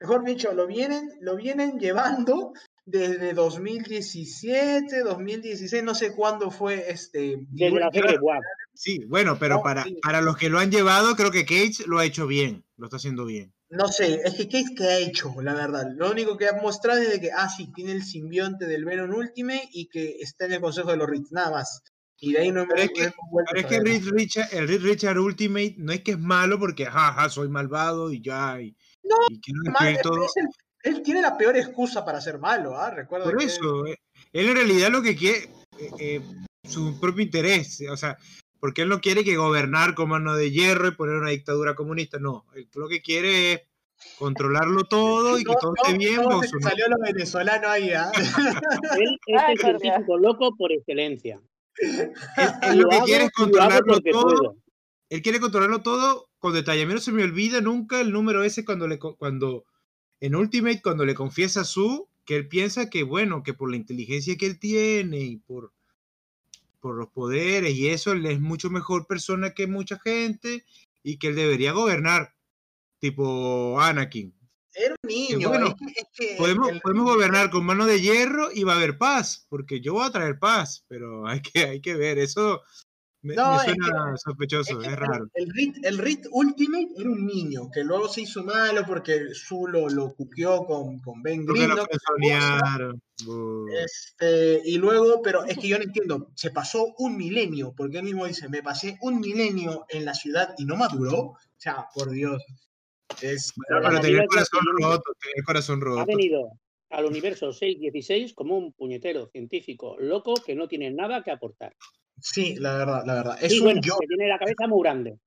mejor dicho, lo vienen, lo vienen llevando desde 2017, 2016, no sé cuándo fue este. Desde la Yo- Febre Guap. Sí, bueno, pero No, para, sí. para los que lo han llevado, creo que Cage lo ha hecho bien, lo está haciendo bien. No sé, es que Case que ha hecho, la verdad. Lo único que ha mostrado es de que, ah, sí, tiene el simbionte del Venom Ultimate y que está en el Consejo de los Rits, nada más. Y de ahí no Pero es que- no Pero es que ver. Reed Richard, el Reed Richard Ultimate no es que es malo porque, jaja, soy malvado y ya. Y, No, y Mal- destruir todo. es el- él tiene la peor excusa para ser malo, ¿ah? Recuerda Por que eso, eh, él en realidad lo que quiere, eh, eh, su propio interés, o sea, porque él no quiere que gobernar con mano de hierro y poner una dictadura comunista, no, él lo que quiere es controlarlo todo y que todo esté bien. no, se salió lo venezolano ahí, ¿ah? Él es el científico loco por excelencia. él, lo lo que hago, quiere es controlarlo todo. puedo. Él quiere controlarlo todo con detalle. A mí no se me olvida nunca el número ese cuando le cuando en Ultimate cuando le confiesa a Su que él piensa que bueno, que por la inteligencia que él tiene y por por los poderes y eso él es mucho mejor persona que mucha gente y que él debería gobernar tipo Anakin. Era un niño. bueno, es que, Podemos, el- podemos gobernar con mano de hierro y va a haber paz, porque yo voy a traer paz, pero hay que, hay que ver, eso me, No, me es suena es sospechoso, que es el- raro. El Rit, el Rit Ultimate era un niño que luego se hizo malo porque Su lo, lo cuqueó con, con Ben frenzonearon. Bu. Este, y luego, pero es que yo no entiendo, se pasó un milenio, porque él mismo dice, me pasé un milenio en la ciudad y no maduró. O sea, por Dios. Es, pero la tenía el es corazón que- roto, tenía el corazón Ha roto. venido al universo 616 como un puñetero científico loco que no tiene nada que aportar. Sí, la verdad, la verdad. Es y un bueno, que tiene la cabeza muy grande.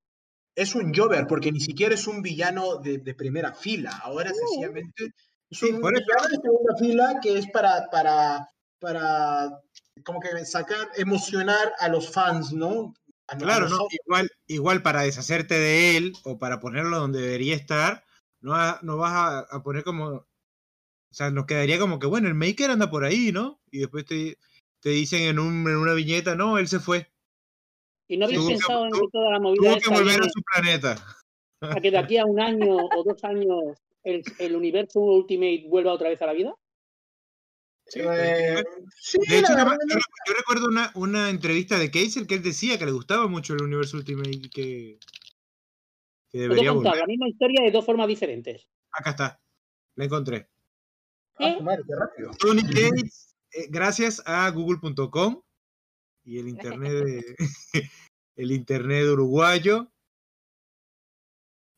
es un Jover, porque ni siquiera es un villano de, de primera fila. Ahora sencillamente es Sí, un eso- villano de segunda fila que es para, para, para como que sacar, emocionar a los fans, ¿no? a- Claro, no, igual, igual para deshacerte de él o para ponerlo donde debería estar, no, no vas a, a poner como. O sea, nos quedaría como que, bueno, el Maker anda por ahí, ¿no? Y después te, te dicen en, un, en una viñeta, no, él se fue. ¿Y no habéis Tuvo que- pensado en que toda la movida Tuvo que esta volver a su planeta. a que de aquí a un año o dos años el, el universo Ultimate vuelva otra vez a la vida? Sí, Eh, sí, De hecho, la yo, recuerdo una, una entrevista de Kaiser que él decía que le gustaba mucho el universo Ultimate y que, que debería contar volver. la misma historia de dos formas diferentes. Acá está, la encontré. ah, madre, qué rápido. Tony Gates, eh, gracias a google.com y el internet de- el internet uruguayo.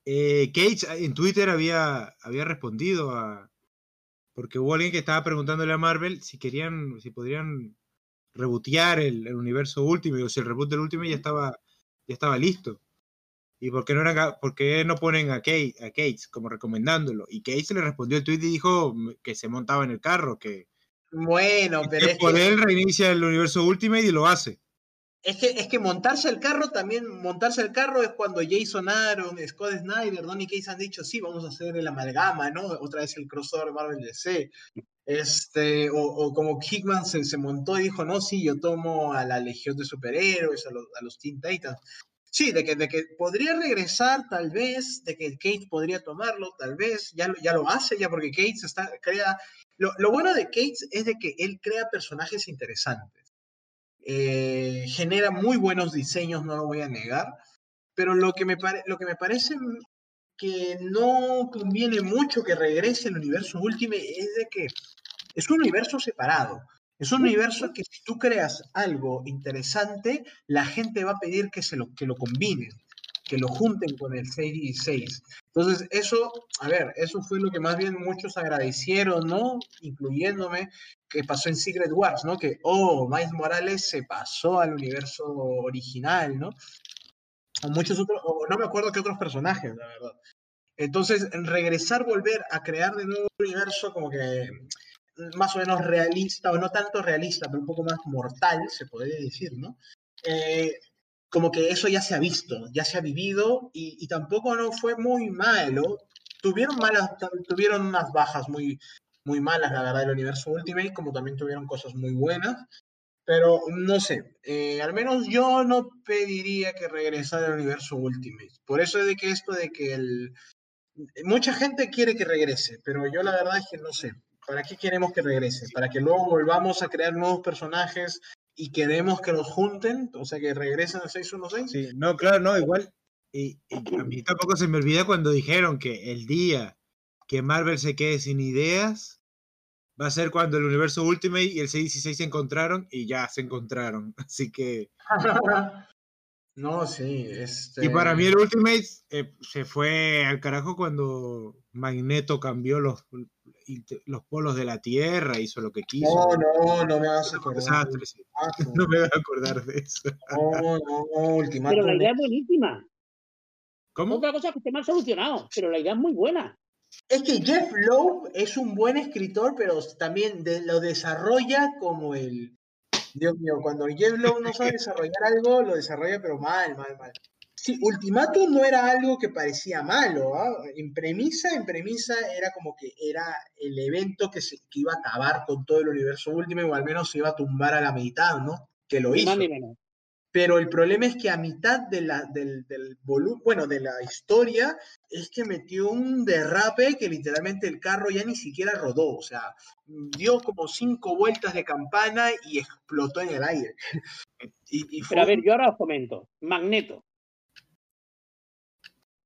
Eh, Cage en Twitter había, había respondido a porque hubo alguien que estaba preguntándole a Marvel si querían, si podrían rebotear el, el universo Ultimate o si el reboot del Ultimate ya estaba, ya estaba listo. ¿Y por qué no, eran, a- por qué no ponen a Cage, a Cage como recomendándolo? Y Cage le respondió el tweet y dijo que se montaba en el carro, que, Bueno, pero que es por que, él reinicia el universo Ultimate y lo hace. es que es que montarse el carro también, montarse el carro es cuando Jason Aaron, Scott Snyder, Donny Case han dicho, sí, vamos a hacer el amalgama, ¿no? Otra vez el crossover Marvel DC. Este, o, o como Hickman se, se montó y dijo, no, sí, yo tomo a la Legión de Superhéroes, a los, a los Teen Titans. Sí, de que, de que podría regresar tal vez, de que Kate podría tomarlo tal vez, ya, lo- ya lo hace, ya porque Kate está, crea... Lo, lo bueno de Kate es de que él crea personajes interesantes. Eh, genera muy buenos diseños, no lo voy a negar, pero lo que me, pare- lo que me parece que no conviene mucho que regrese el universo Ultimate es de que es un universo separado. Es un universo que si tú creas algo interesante, la gente va a pedir que, se lo, que lo combinen, que lo junten con el 616. Entonces, eso, a ver, eso fue lo que más bien muchos agradecieron, ¿no? Incluyéndome, que pasó en Secret Wars, ¿no? Que, oh, Miles Morales se pasó al universo original, ¿no? O muchos otros, o no me acuerdo qué otros personajes, la verdad. Entonces, en regresar, volver a crear de nuevo un universo como que más o menos realista, o no tanto realista, pero un poco más mortal, se podría decir, ¿no? Eh, como que eso ya se ha visto, ya se ha vivido y, y tampoco no fue muy malo. Tuvieron malas, tuvieron unas bajas muy, muy malas, la verdad, del universo Ultimate, como también tuvieron cosas muy buenas. Pero no sé, eh, al menos yo no pediría que regresara al universo Ultimate. Por eso es de que esto de que el... Mucha gente quiere que regrese, pero yo la verdad es que no sé. ¿Para qué queremos que regrese? ¿Para que luego volvamos a crear nuevos personajes y queremos que los junten? O sea, que regresen al 616. Sí, no, claro, no, igual. Y, y a mí tampoco se me olvida cuando dijeron que el día que Marvel se quede sin ideas va a ser cuando el universo Ultimate y el 616 se encontraron y ya se encontraron. Así que. no, sí. Este... Y para mí el Ultimate eh, se fue al carajo cuando Magneto cambió los, los polos de la Tierra, hizo lo que quiso. No, no, no me vas a acordar. No me voy a acordar de eso. No, no, no, ultimátum. Pero la idea es buenísima. ¿Cómo? Otra cosa que esté mal solucionado, pero la idea es muy buena. Es que Jeff Lowe es un buen escritor, pero también de- lo desarrolla como el. Dios mío, cuando Jeff Lowe no sabe desarrollar algo, lo desarrolla, pero mal, mal, mal. Sí, Ultimatum no era algo que parecía malo, ¿ah? En premisa, en premisa era como que era el evento que, se, que iba a acabar con todo el universo Ultimate, o al menos se iba a tumbar a la mitad, ¿no? Que lo hizo. más ni menos. Pero el problema es que a mitad de la, del, del volumen, bueno, de la historia, es que metió un derrape que literalmente el carro ya ni siquiera rodó. O sea, dio como cinco vueltas de campana y explotó en el aire. Y, y fue Pero a ver, yo ahora os comento. Magneto.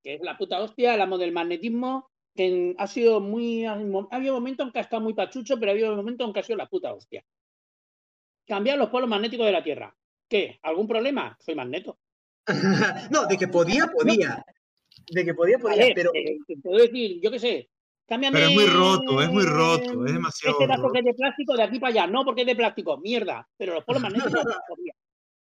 Que es la puta hostia, hablamos del magnetismo, que ha sido muy. Ha habido momentos en que ha estado muy pachucho, pero ha habido momentos en que ha sido la puta hostia. Cambiar los polos magnéticos de la Tierra. ¿Qué? ¿Algún problema? Soy magneto. no, de que podía, podía. De que podía, podía. Vale, pero eh, te puedo decir, yo qué sé. Cámbiame. Pero es muy roto, es muy roto, es demasiado Este dato roto. que es de plástico de aquí para allá. No, porque es de plástico. Mierda. Pero los polos magnéticos podía.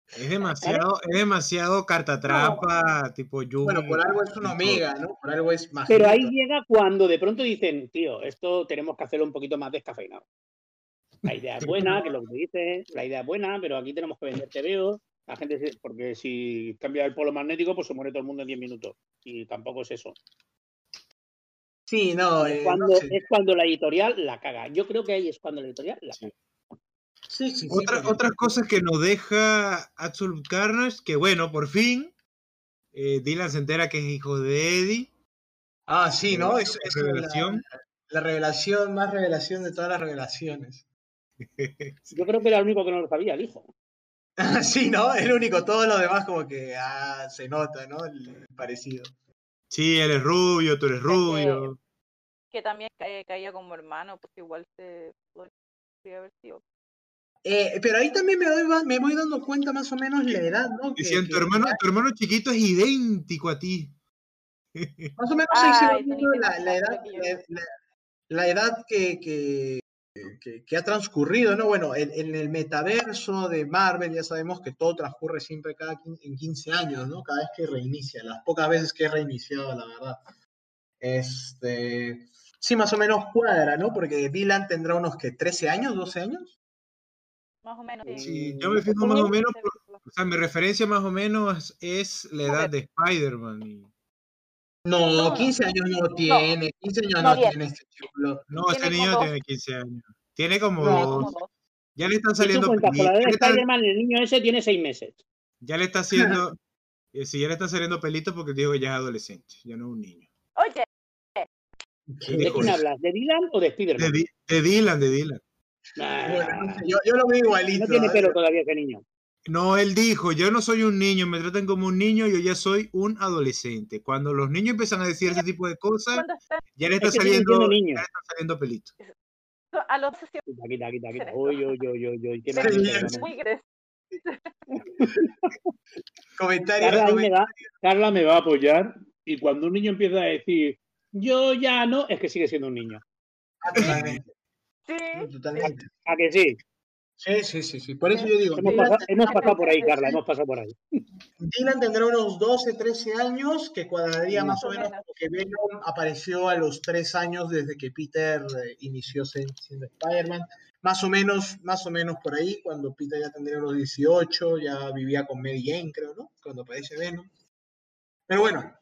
Es demasiado, es demasiado carta trampa, tipo Yugi. bueno, por algo es un omega, ¿no? Por algo es más. Pero ahí llega cuando de pronto dicen, tío, esto tenemos que hacerlo un poquito más descafeinado. La idea es buena, que es lo que dices, la idea es buena, pero aquí tenemos que vender TVO. La gente, se- porque si cambia el polo magnético, pues se muere todo el mundo en 10 minutos. Y tampoco es eso. Sí, no, es, eh, cuando, no sé. es cuando la editorial la caga. Yo creo que ahí es cuando la editorial la Sí. caga. Sí, sí, sí, Otra, porque- otras cosas que nos deja Absolute Carnage, que bueno, por fin, eh, Dylan se entera que es hijo de Eddie. Ah, sí, ¿no? Es, Una es la- revelación. La, revelación, más revelación de todas las revelaciones. Yo creo que era el único que no lo sabía, el hijo. sí, ¿no? El único, todos los demás como que ah, se nota, ¿no? El parecido. Sí, él es rubio, tú eres rubio. Que también ca- caía como hermano, porque igual se podría haber sido. Eh, pero ahí también me, doy, me voy dando cuenta más o menos la edad, ¿no? Que- tu hermano, tu hermano chiquito es idéntico a ti. Más o menos ahí se va Ay, viendo Tony, la, la edad, la, la- edad que, que, que- que ha transcurrido, ¿no? Bueno, en, en el metaverso de Marvel ya sabemos que todo transcurre siempre cada en 15 años, ¿no? Cada vez que reinicia, las pocas veces que he reiniciado, la verdad. Este, sí, más o menos cuadra, ¿no? Porque Dylan tendrá unos que 13 años, 12 años. Más o menos. sí. Sí, yo me fijo más o menos, por- o sea, mi referencia más o menos es la edad de Spider-Man. y- No, No, 15 años no tiene, 15 años No, tiene este chulo. No, Tiene ese niño como- tiene 15 años. Tiene como No, dos. Como dos. Ya le están Si saliendo Ya de Spider-Man, el niño ese tiene seis meses. ya le está haciendo. eh, sí, ya le están saliendo pelitos porque digo que ya es adolescente, ya no es un niño. Oye, ¿Qué ¿De quién hablas? ¿De Dylan o de De, Spider-Man? De Dylan, de Dylan. Nah, Bueno, no sé, yo, yo lo veo igualito. no tiene ¿eh? pelo todavía ese niño. No, él dijo, yo no soy un niño, me tratan como un niño, yo ya soy un adolescente. Cuando los niños empiezan a decir ese tipo de cosas, ya le está Es que sigue saliendo, ya saliendo pelitos. A los 12 Quita, quita, quita, quita. Uy, uy, uy, uy, uy. Qué Comentarios, Carla, ahí me va, Carla me va a apoyar y cuando un niño empieza a decir yo ya no, es que sigue siendo un niño. Ah, totalmente, Sí, totalmente. ¿A que sí? Sí, sí, sí, sí. Por eso yo digo, Hemos Dylan, pasado, hemos pasado por ahí, Carla, hemos pasado por ahí. Dylan tendrá unos 12, 13 años, que cuadraría Sí. más o menos como que Venom apareció a los 3 años desde que Peter eh, inició siendo Spider-Man. Más o menos, más o menos por ahí, cuando Peter ya tendría unos 18, ya vivía con Mary Jane, creo, ¿no? Cuando aparece Venom. Pero bueno,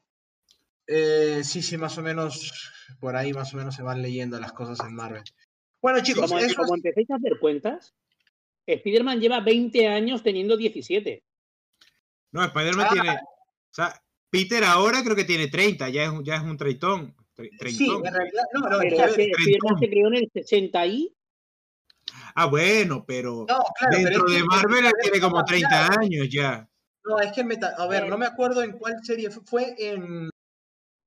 eh, sí, sí, más o menos, por ahí más o menos se van leyendo las cosas en Marvel. Bueno, chicos, Como, eso como es- empecéis a hacer cuentas, Spider-Man lleva 20 años teniendo 17. No, Spider-Man Ah. tiene, o sea, Peter ahora creo que tiene 30, ya es, un- ya es un treintón. tre- sí, en realidad, no, no, Pero es que Spider-Man se creó en el 60 y Ah, bueno, pero no, claro, pero dentro de que- Marvel tiene como ha 30 cambiado. años ya. No, es que el meta, a ver, no me acuerdo en cuál serie fue, fue en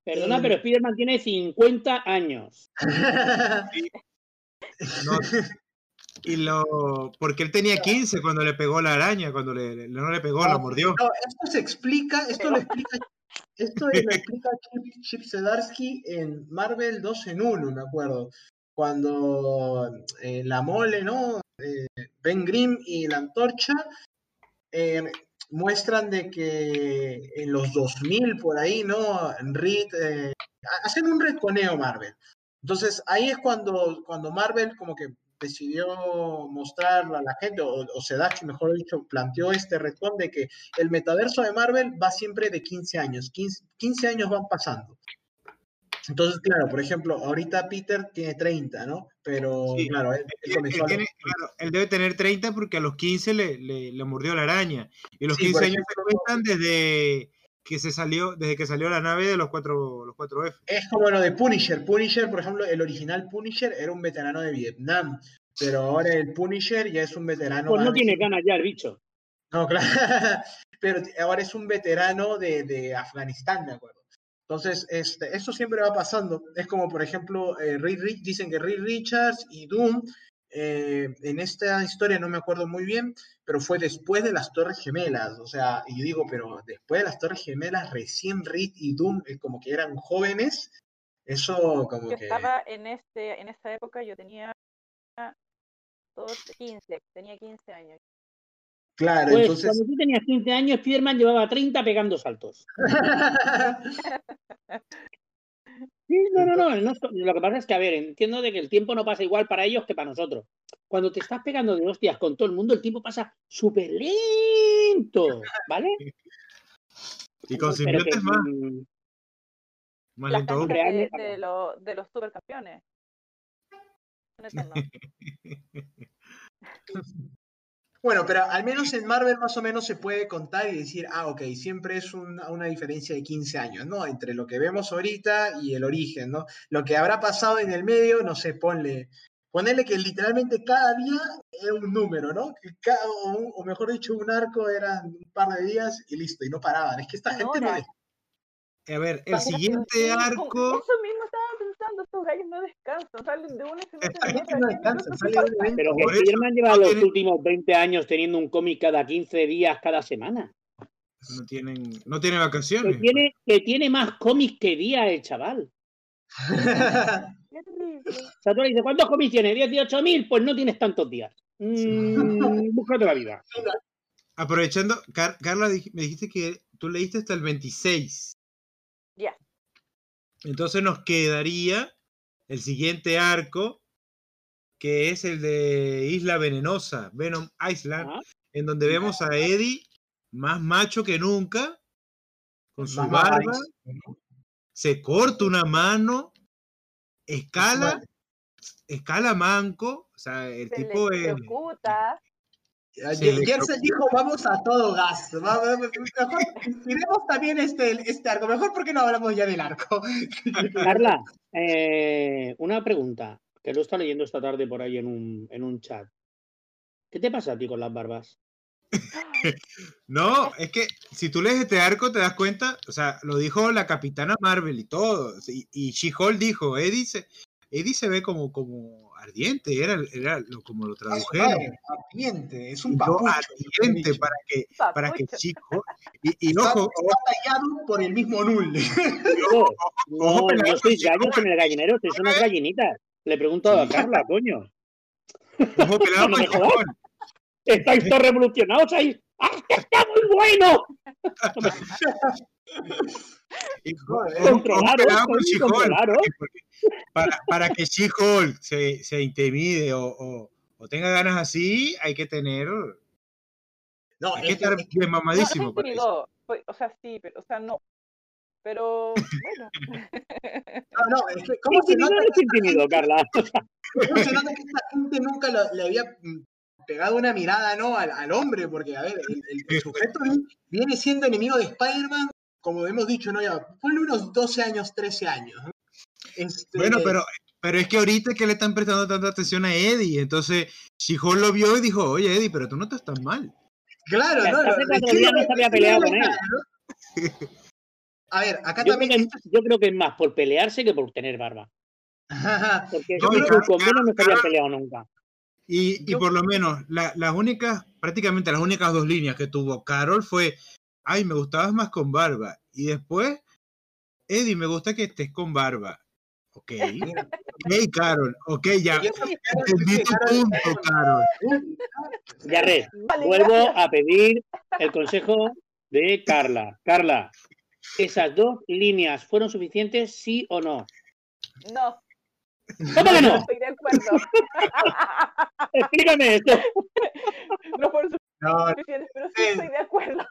Perdona, pero Spider-Man tiene 50 años. No, y lo, porque él tenía 15 cuando le pegó la araña, cuando le, le- no le pegó, lo mordió. No, esto se explica, esto lo explica, esto lo explica Chip, Chip Zdarsky en Marvel 2 en 1, me acuerdo. Cuando eh, la mole, ¿no? Eh, Ben Grimm y la antorcha eh, muestran de que en los 2000 por ahí, ¿no? Reed, ha- hacen un retconeo Marvel. Entonces ahí es cuando, cuando Marvel como que decidió mostrar a la gente, o, o Zdarsky, mejor dicho, planteó este retcon de que el metaverso de Marvel va siempre de 15 años, 15, 15 años van pasando. Entonces, claro, por ejemplo, ahorita Peter tiene 30, ¿no? Pero, Sí, claro, él, él comenzó él a los- tiene- claro, él debe tener 30 porque a los 15 le, le, le mordió la araña. Y los Sí, 15 por años se ejemplo- cuentan desde que se salió, desde que salió la nave de los cuatro, los cuatro F. Es como lo de Punisher. Punisher, por ejemplo, el original Punisher era un veterano de Vietnam, pero ahora el Punisher ya es un veterano. Pues no más- tiene ganas ya el bicho. No, claro. Pero ahora es un veterano de, de Afganistán, de acuerdo. Entonces, este, eso siempre va pasando. Es como, por ejemplo, eh, Reed dicen que Reed Richards y Doom, eh, en esta historia no me acuerdo muy bien, pero fue después de las Torres Gemelas. O sea, y digo, pero después de las Torres Gemelas, recién Reed y Doom, eh, como que eran jóvenes. Eso, como Yo que. estaba en este, en esa época, yo tenía dos- 15, tenía 15 años. Claro, Pues entonces. cuando tú tenías 15 años, Spider-Man llevaba 30 pegando saltos. Sí, no, no, no, no, Lo que pasa es que, a ver, entiendo de que el tiempo no pasa igual para ellos que para nosotros. Cuando te estás pegando de hostias con todo el mundo, el tiempo pasa súper lento, ¿vale? Y con simbiontes que, más, más Las lento de, de, lo- de los supercampeones. Bueno, pero al menos en Marvel más o menos se puede contar y decir, ah, ok, siempre es una, una diferencia de 15 años, ¿no? Entre lo que vemos ahorita y el origen, ¿no? Lo que habrá pasado en el medio, no sé, ponle, ponerle que literalmente cada día era un número, ¿no? Que cada- o, mejor dicho, un arco eran un par de días y listo, y no paraban. Es que esta gente no A ver, el siguiente arco. Eso mismo estaba pensando, estos gallos no descansan, salen de una Pero que Spiderman lleva no los tiene- últimos 20 años teniendo un cómic cada 15 días, cada semana. No tienen, no tienen Que vacaciones. tiene, que tiene más cómics que días el chaval. Qué terrible. O sea, tú le dices, ¿cuántos cómics tienes? ¿18.000? Pues no tienes tantos días. Mm, búscate la vida. Aprovechando, Car- Carla, me dijiste que tú leíste hasta el 26. Entonces nos quedaría el siguiente arco, que es el de Isla Venenosa, Venom Island, Ah, en donde vemos a Eddie más macho que nunca, con su barba, se corta una mano, escala, escala manco, o sea, el Se tipo es... Se le- Jersey dijo, vamos a todo gas. va- va- Mejor tiremos también este, este arco. Mejor porque no hablamos ya del arco. Carla, eh, una pregunta que lo está leyendo esta tarde por ahí en un, en un chat. ¿Qué te pasa a ti con las barbas? No, es que si tú lees este arco te das cuenta, o sea, lo dijo la capitana Marvel y todo, y, y She-Hulk dijo, Eddie se, Eddie se ve como, como ardiente, era, era lo, como lo tradujeron. Ardiente, es un yo, papucho. ardiente para que, para que. She-Hulk, y, y ojo, está tallado por el mismo Null. No, ojo, no, no si no, gallos en el gallinero, sois unas gallinitas. Le pregunto a. Carla, coño. ojo pelado No. She-Hulk. Estáis todos revolucionados ahí. ¡Ah, que está muy bueno! Porque para, para que She-Hulk se, se intimide o, o- o tenga ganas así, hay que tener, No, hay que es que- estar es que- bien No, mamadísimo. Fue- O sea, sí, pero, o sea, no. Pero, bueno. no, no, es que, ¿cómo se nota no intimidó, Carla? ¿Cómo se nota que esta gente nunca lo- le había mm, pegado una mirada ¿no? al, al hombre? Porque, a ver, el, el- el sujeto vi- viene siendo enemigo de Spider-Man, como hemos dicho, ¿no? Ya, ponle unos 12 años, 13 años. ¿no? Este, Bueno, pero, pero es que ahorita es que le están prestando tanta atención a Eddie. Entonces, She-Hulk lo vio y dijo, oye, Eddie, pero tú no estás tan mal. Claro, ¿no? peleado. A ver, acá Yo creo, también. que, yo creo que es más por pelearse que por tener barba. Porque No, y incluso Carla- con no se habían peleado nunca. Y, por lo menos, la- las únicas, prácticamente las únicas dos líneas que tuvo Carol fue, ay, me gustabas más con barba. Y después, Eddie, me gusta que estés con barba. Ok, ok, Carol, ok, ya. Entendí tu punto, Carol. Ya red, Vale, vuelvo gracias. a pedir el consejo de Carla. Carla, ¿esas dos líneas fueron suficientes, sí o no? No, ¿Cómo que no no? estoy de acuerdo. Explícame esto. No fueron No, suficientes, pero sí estoy de acuerdo.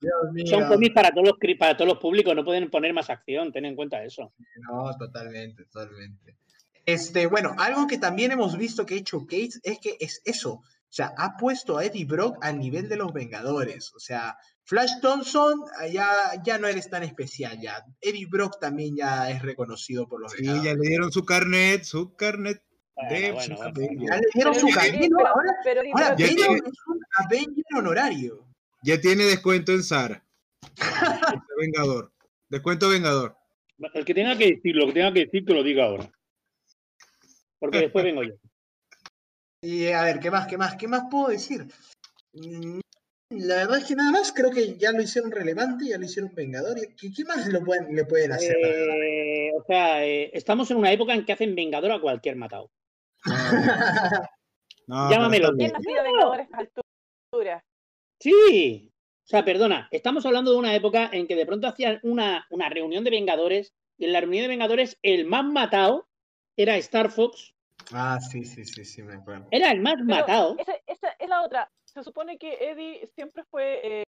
Dios mío. Son cómics para todos los para todos los públicos, no pueden poner más acción, ten en cuenta eso. No, totalmente, totalmente. Este, bueno, algo que también hemos visto que ha hecho Case es que es eso. O sea, ha puesto a Eddie Brock al nivel de los Vengadores. O sea, Flash Thompson ah, ya, ya no eres tan especial ya. Eddie Brock también ya es reconocido por los Sí, Vengadores. ya le dieron su carnet, su carnet Bueno, de bueno. Ya le dieron Pero su pero- Ahora, pero- ahora pero- Ya tiene- es un Avenger honorario. Ya tiene descuento en Sara. Vengador. Descuento Vengador. El que tenga que decir lo que tenga que decir, que lo diga ahora. Porque después vengo yo. Y a ver, ¿qué más, qué más, qué más puedo decir? Mm, La verdad es que nada más creo que ya lo hicieron relevante, ya lo hicieron Vengador. ¿Qué, qué más lo pueden, le pueden hacer? Eh, o sea, eh, estamos en una época en que hacen Vengador a cualquier matado. No, Llámamelo. ¿Quién está ha bien. sido Vengador a esta altura? Sí. O sea, perdona, estamos hablando de una época en que de pronto hacían una, una reunión de Vengadores y en la reunión de Vengadores el más matado era Star Fox, Ah, sí, sí, sí, sí, me acuerdo. era el más Pero matado. Esa, esa es la otra. se supone que Eddie siempre fue, eh,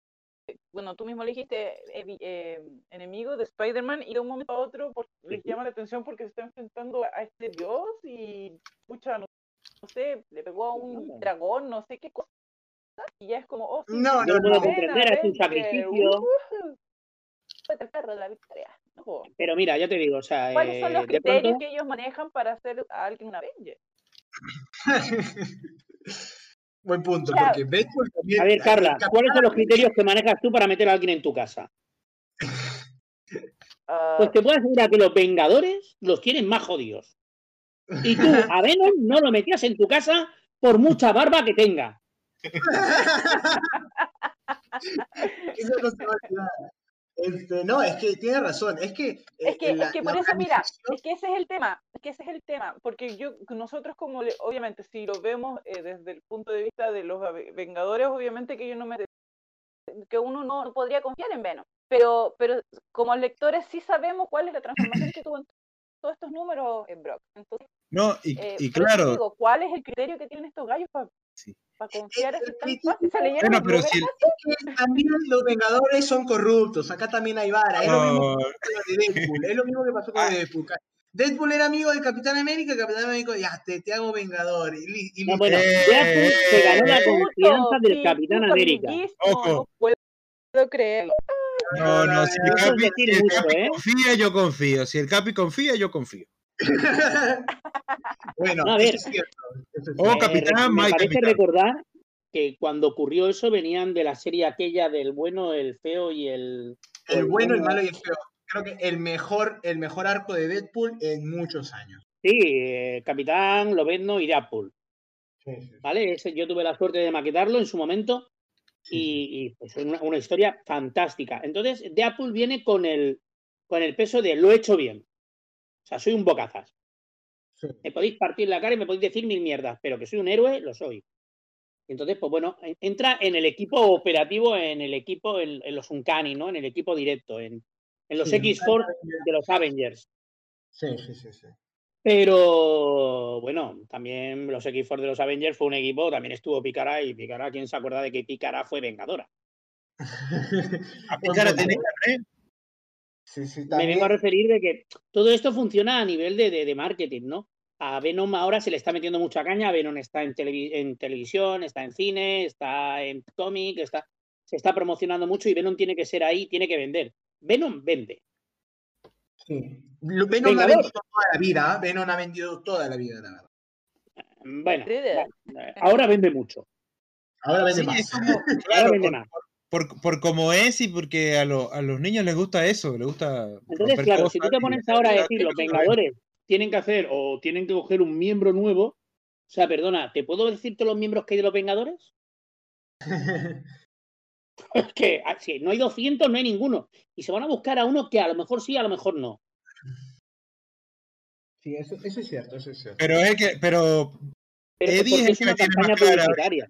bueno, tú mismo le dijiste, eh, enemigo de Spider-Man y de un momento a otro por- les llama la atención porque se está enfrentando a este dios y, pucha, no, no sé, le pegó a un dragón, no sé qué cosa, y ya es como, oh, sí, No, no, lo puedo no. comprender, es un sacrificio. fue el perro de la victoria. Pero mira, ya te digo, o sea, ¿Cuáles son eh, los criterios pronto, que ellos manejan para hacer a alguien un Avenger? Buen punto, Ya. porque Deadpool también. a ver, Carla, ¿cuáles son los criterios que manejas tú para meter a alguien en tu casa? Ah, Pues te puedo asegurar que los Vengadores los tienen más jodidos. Y tú, a Venom, no lo metías en tu casa por mucha barba que tenga. Eso no se va a olvidar. Este, no, es que tiene razón. Es que. eh, Es que, la- es que la por eso, mira, es que ese es el tema, es que ese es el tema, porque yo, nosotros como, le- obviamente, si lo vemos eh, desde el punto de vista de los Vengadores, obviamente que yo no me, que uno no podría confiar en Venom, pero, pero como lectores sí sabemos cuál es la transformación que tuvo en todos estos números en Brock. Entonces, No, y, eh, y claro, digo, ¿cuál es el criterio que tienen estos gallos para Sí. confiar criterio- fácil? Se leyeron bueno, el pero si el- también los Vengadores son corruptos. Acá también hay vara. Es lo mismo no, que pasó con Deadpool. Es lo mismo que pasó con Ah. Deadpool. Deadpool era amigo del Capitán América. El Capitán América dijo, ya, te, te hago Vengador. Y, No, bueno, Eh, Deadpool se ganó la eh, confianza del Sí, Capitán América. Ojo. No puedo creerlo. no, no, si el Capi, si el mucho, Capi ¿eh? confía, yo confío. Si el Capi confía, yo confío. bueno, No, a ver. eso es cierto. eso es Oh, capitán, me Mike, parece capitán. recordar que cuando ocurrió eso venían de la serie aquella del bueno, el feo y el... El el bueno, el malo y el feo. Creo que el mejor, el mejor arco de Deadpool en muchos años. Sí, eh, Capitán, Lobezno y Deadpool. Sí, sí, sí. ¿Vale? Ese, yo tuve la suerte de maquetarlo en su momento y, y, pues, es una, una historia fantástica. Entonces, Deadpool viene con el, con el peso de lo he hecho bien. O sea, soy un bocazas. Sí. Me podéis partir la cara y me podéis decir mil mierdas, pero que soy un héroe, lo soy. Entonces, pues bueno, en- entra en el equipo operativo, en el equipo, en, en los Uncanny, ¿no? En el equipo directo, en, en los Sí, X-Force de los Avengers. Sí, sí, sí, sí. Pero bueno, también los X-Force de los Avengers fue un equipo, también estuvo Picara y Picara, ¿quién se acuerda de que Picara fue vengadora? A Picara punto, tiene ¿eh? Carnet. Sí, sí, Me vengo a referir de que todo esto funciona a nivel de, de- de marketing, ¿no? A Venom ahora se le está metiendo mucha caña, Venom está en, televi- en televisión, está en cine, está en cómic, está, se está promocionando mucho y Venom tiene que ser ahí, tiene que vender. Venom vende. Sí. Venom ha vendido toda la vida. ¿eh? Venom ha vendido toda la vida, la verdad. Bueno, ahora vende mucho. Ahora vende Sí, más. Ahora vende por, más. Por, por como es y porque a, lo- a los niños les gusta eso, les gusta. Entonces, claro, si tú te pones ahora a decir los. Vengadores tienen que hacer o tienen que coger un miembro nuevo, o sea, perdona, ¿te puedo decirte los miembros que hay de los Vengadores? Es que ah, si no hay 200, no hay ninguno. Y se van a buscar a uno que a lo mejor sí, a lo mejor no. sí, eso, eso es cierto, eso es cierto. Pero es que, pero, Pero Eddie es es que una campaña más clara, publicitaria.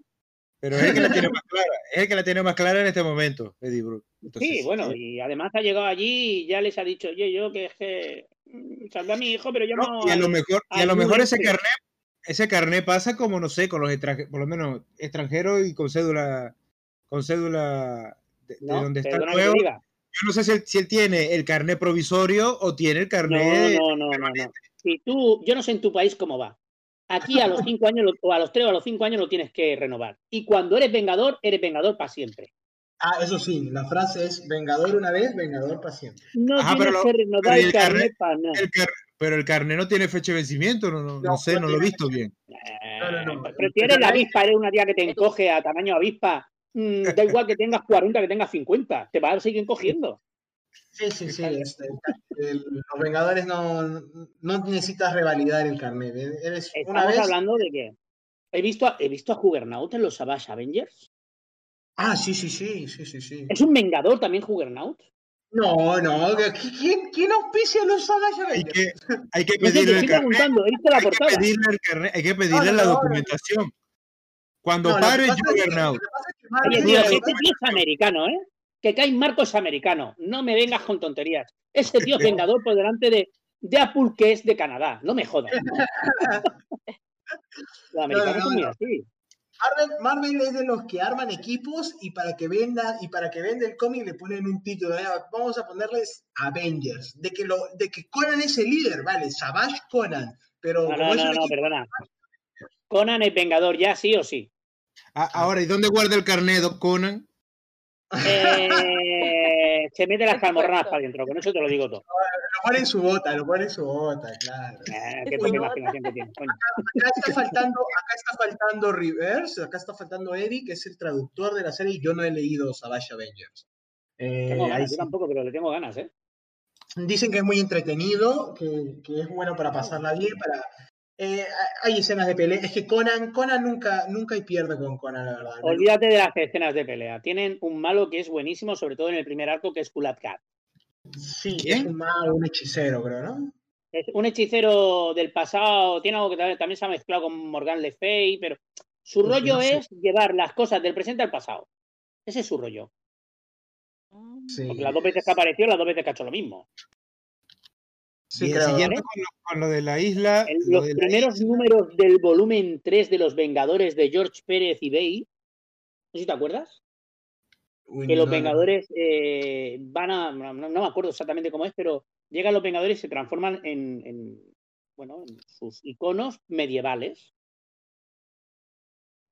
Pero es el que la tiene más clara, es el que la tiene más clara en este momento, Eddie Brooke. Entonces, Sí, bueno, eh, y además ha llegado allí y ya les ha dicho, oye, yo que es que mm, salvé a mi hijo, pero yo no. no, y a lo mejor, y a lo mejor ese carnet, ese carnet pasa como no sé, con los extranjeros, por lo menos extranjeros y con cédula, con cédula de, de No, donde está el nuevo. Yo no sé si él, si él tiene el carnet provisorio o tiene el No, carnet. no, no, no, no. Si tú, yo no sé en tu país cómo va. Aquí a los cinco años, o a los tres o a los cinco años lo tienes que renovar. Y cuando eres vengador, eres vengador para siempre. Ah, eso sí, la frase es Vengador una vez, Vengador para siempre. No Ajá, pero tienes lo- que renovar pero ¿y el el carnet carnet? para nada. El car- pero el carnet no tiene fecha de vencimiento, no, no, no No, sé, no lo he visto bien. No, no, no. Eh, Pero si eres la avispa, eres una tía que te encoge a tamaño avispa, mm, da igual que tengas 40, que tengas 50, te va a seguir cogiendo. Sí, sí, sí. este, el- los Vengadores no, no necesitas revalidar el carnet. ¿eh? Eres una Estamos vez. hablando de que he visto, a- he visto a Juggernaut en los Savage Avengers. Ah, sí, sí, sí, sí, sí, sí. ¿Es un vengador también Juggernaut? No, no. ¿Quién, quién auspicia a los Savage Hay Avengers? que, hay que sé, te pedirle el carnet. la Hay que pedirle el carnet, hay que pedirle no, la no, documentación. Cuando que pare que- Juggernaut, que es que Oye, tío, este tío es americano, ¿eh? Que Kai Marco es americano. No me vengas con tonterías. Ese tío es vengador por delante de, de Apple, que es de Canadá. No me jodas. Los americanos no, son muy no. así. Marvel, Marvel es de los que arman equipos y para que venda y para que venda el cómic le ponen un título. "Ah, Vamos a ponerles Avengers. De que lo, de que Conan es el líder, vale, Savage Conan. Pero No, como no, es no, un no, equipo- perdona. Conan es Vengador ya, sí o sí. Ah, ahora, ¿y dónde guarda el carnet, Conan? Eh, se mete las supuesto. para adentro, con eso te lo digo todo. lo pone en su bota, lo pone en su bota, claro. Eh, qué poca imaginación que tienes, coño. Acá está faltando, acá está faltando Reverse, acá está faltando Eddie, que es el traductor de la serie, y yo no he leído Savage Avengers. Eh, ahí sí. yo tampoco, pero le tengo ganas, ¿eh? Dicen que es muy entretenido, que, que es bueno para pasarla bien, para... eh, hay escenas de pelea. Es que Conan, Conan nunca, nunca hay pierde con Conan, la verdad. Olvídate de las escenas de pelea. Tienen un malo que es buenísimo, sobre todo en el primer arco, que es Kulat Kat. Sí, ¿Quién? es un mago, un hechicero, creo, ¿no? Es un hechicero del pasado, tiene algo que también, también se ha mezclado con Morgan Le Fay, pero su Pues rollo no sé. es llevar las cosas del presente al pasado. Ese es su rollo. Sí, Porque las dos veces que apareció, las dos veces que ha hecho lo mismo. Sí siguiendo con lo, con lo de la isla. En lo los primeros números del volumen 3 de Los Vengadores de George Pérez y Bay, no sé si te acuerdas, Uy, que los Vengadores eh, van a, no, no me acuerdo exactamente cómo es, pero llegan los Vengadores y se transforman en, en, bueno, en sus iconos medievales.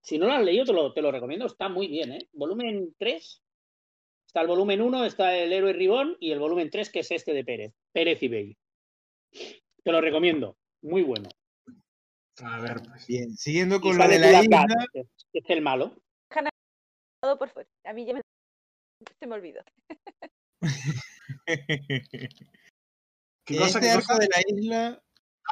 Si no lo has leído, te lo, te lo recomiendo, está muy bien, ¿eh? Volumen 3, está el volumen 1, está el héroe Ribón, y el volumen 3, que es este de Pérez, Pérez y Bey. Te lo recomiendo, muy bueno. A ver, pues. Bien, siguiendo con lo de la isla. Kat, que es- el malo. Todo por fuera. A mí ya me, se me olvidó. ¿Qué cosa, este qué arco cosa? de la isla.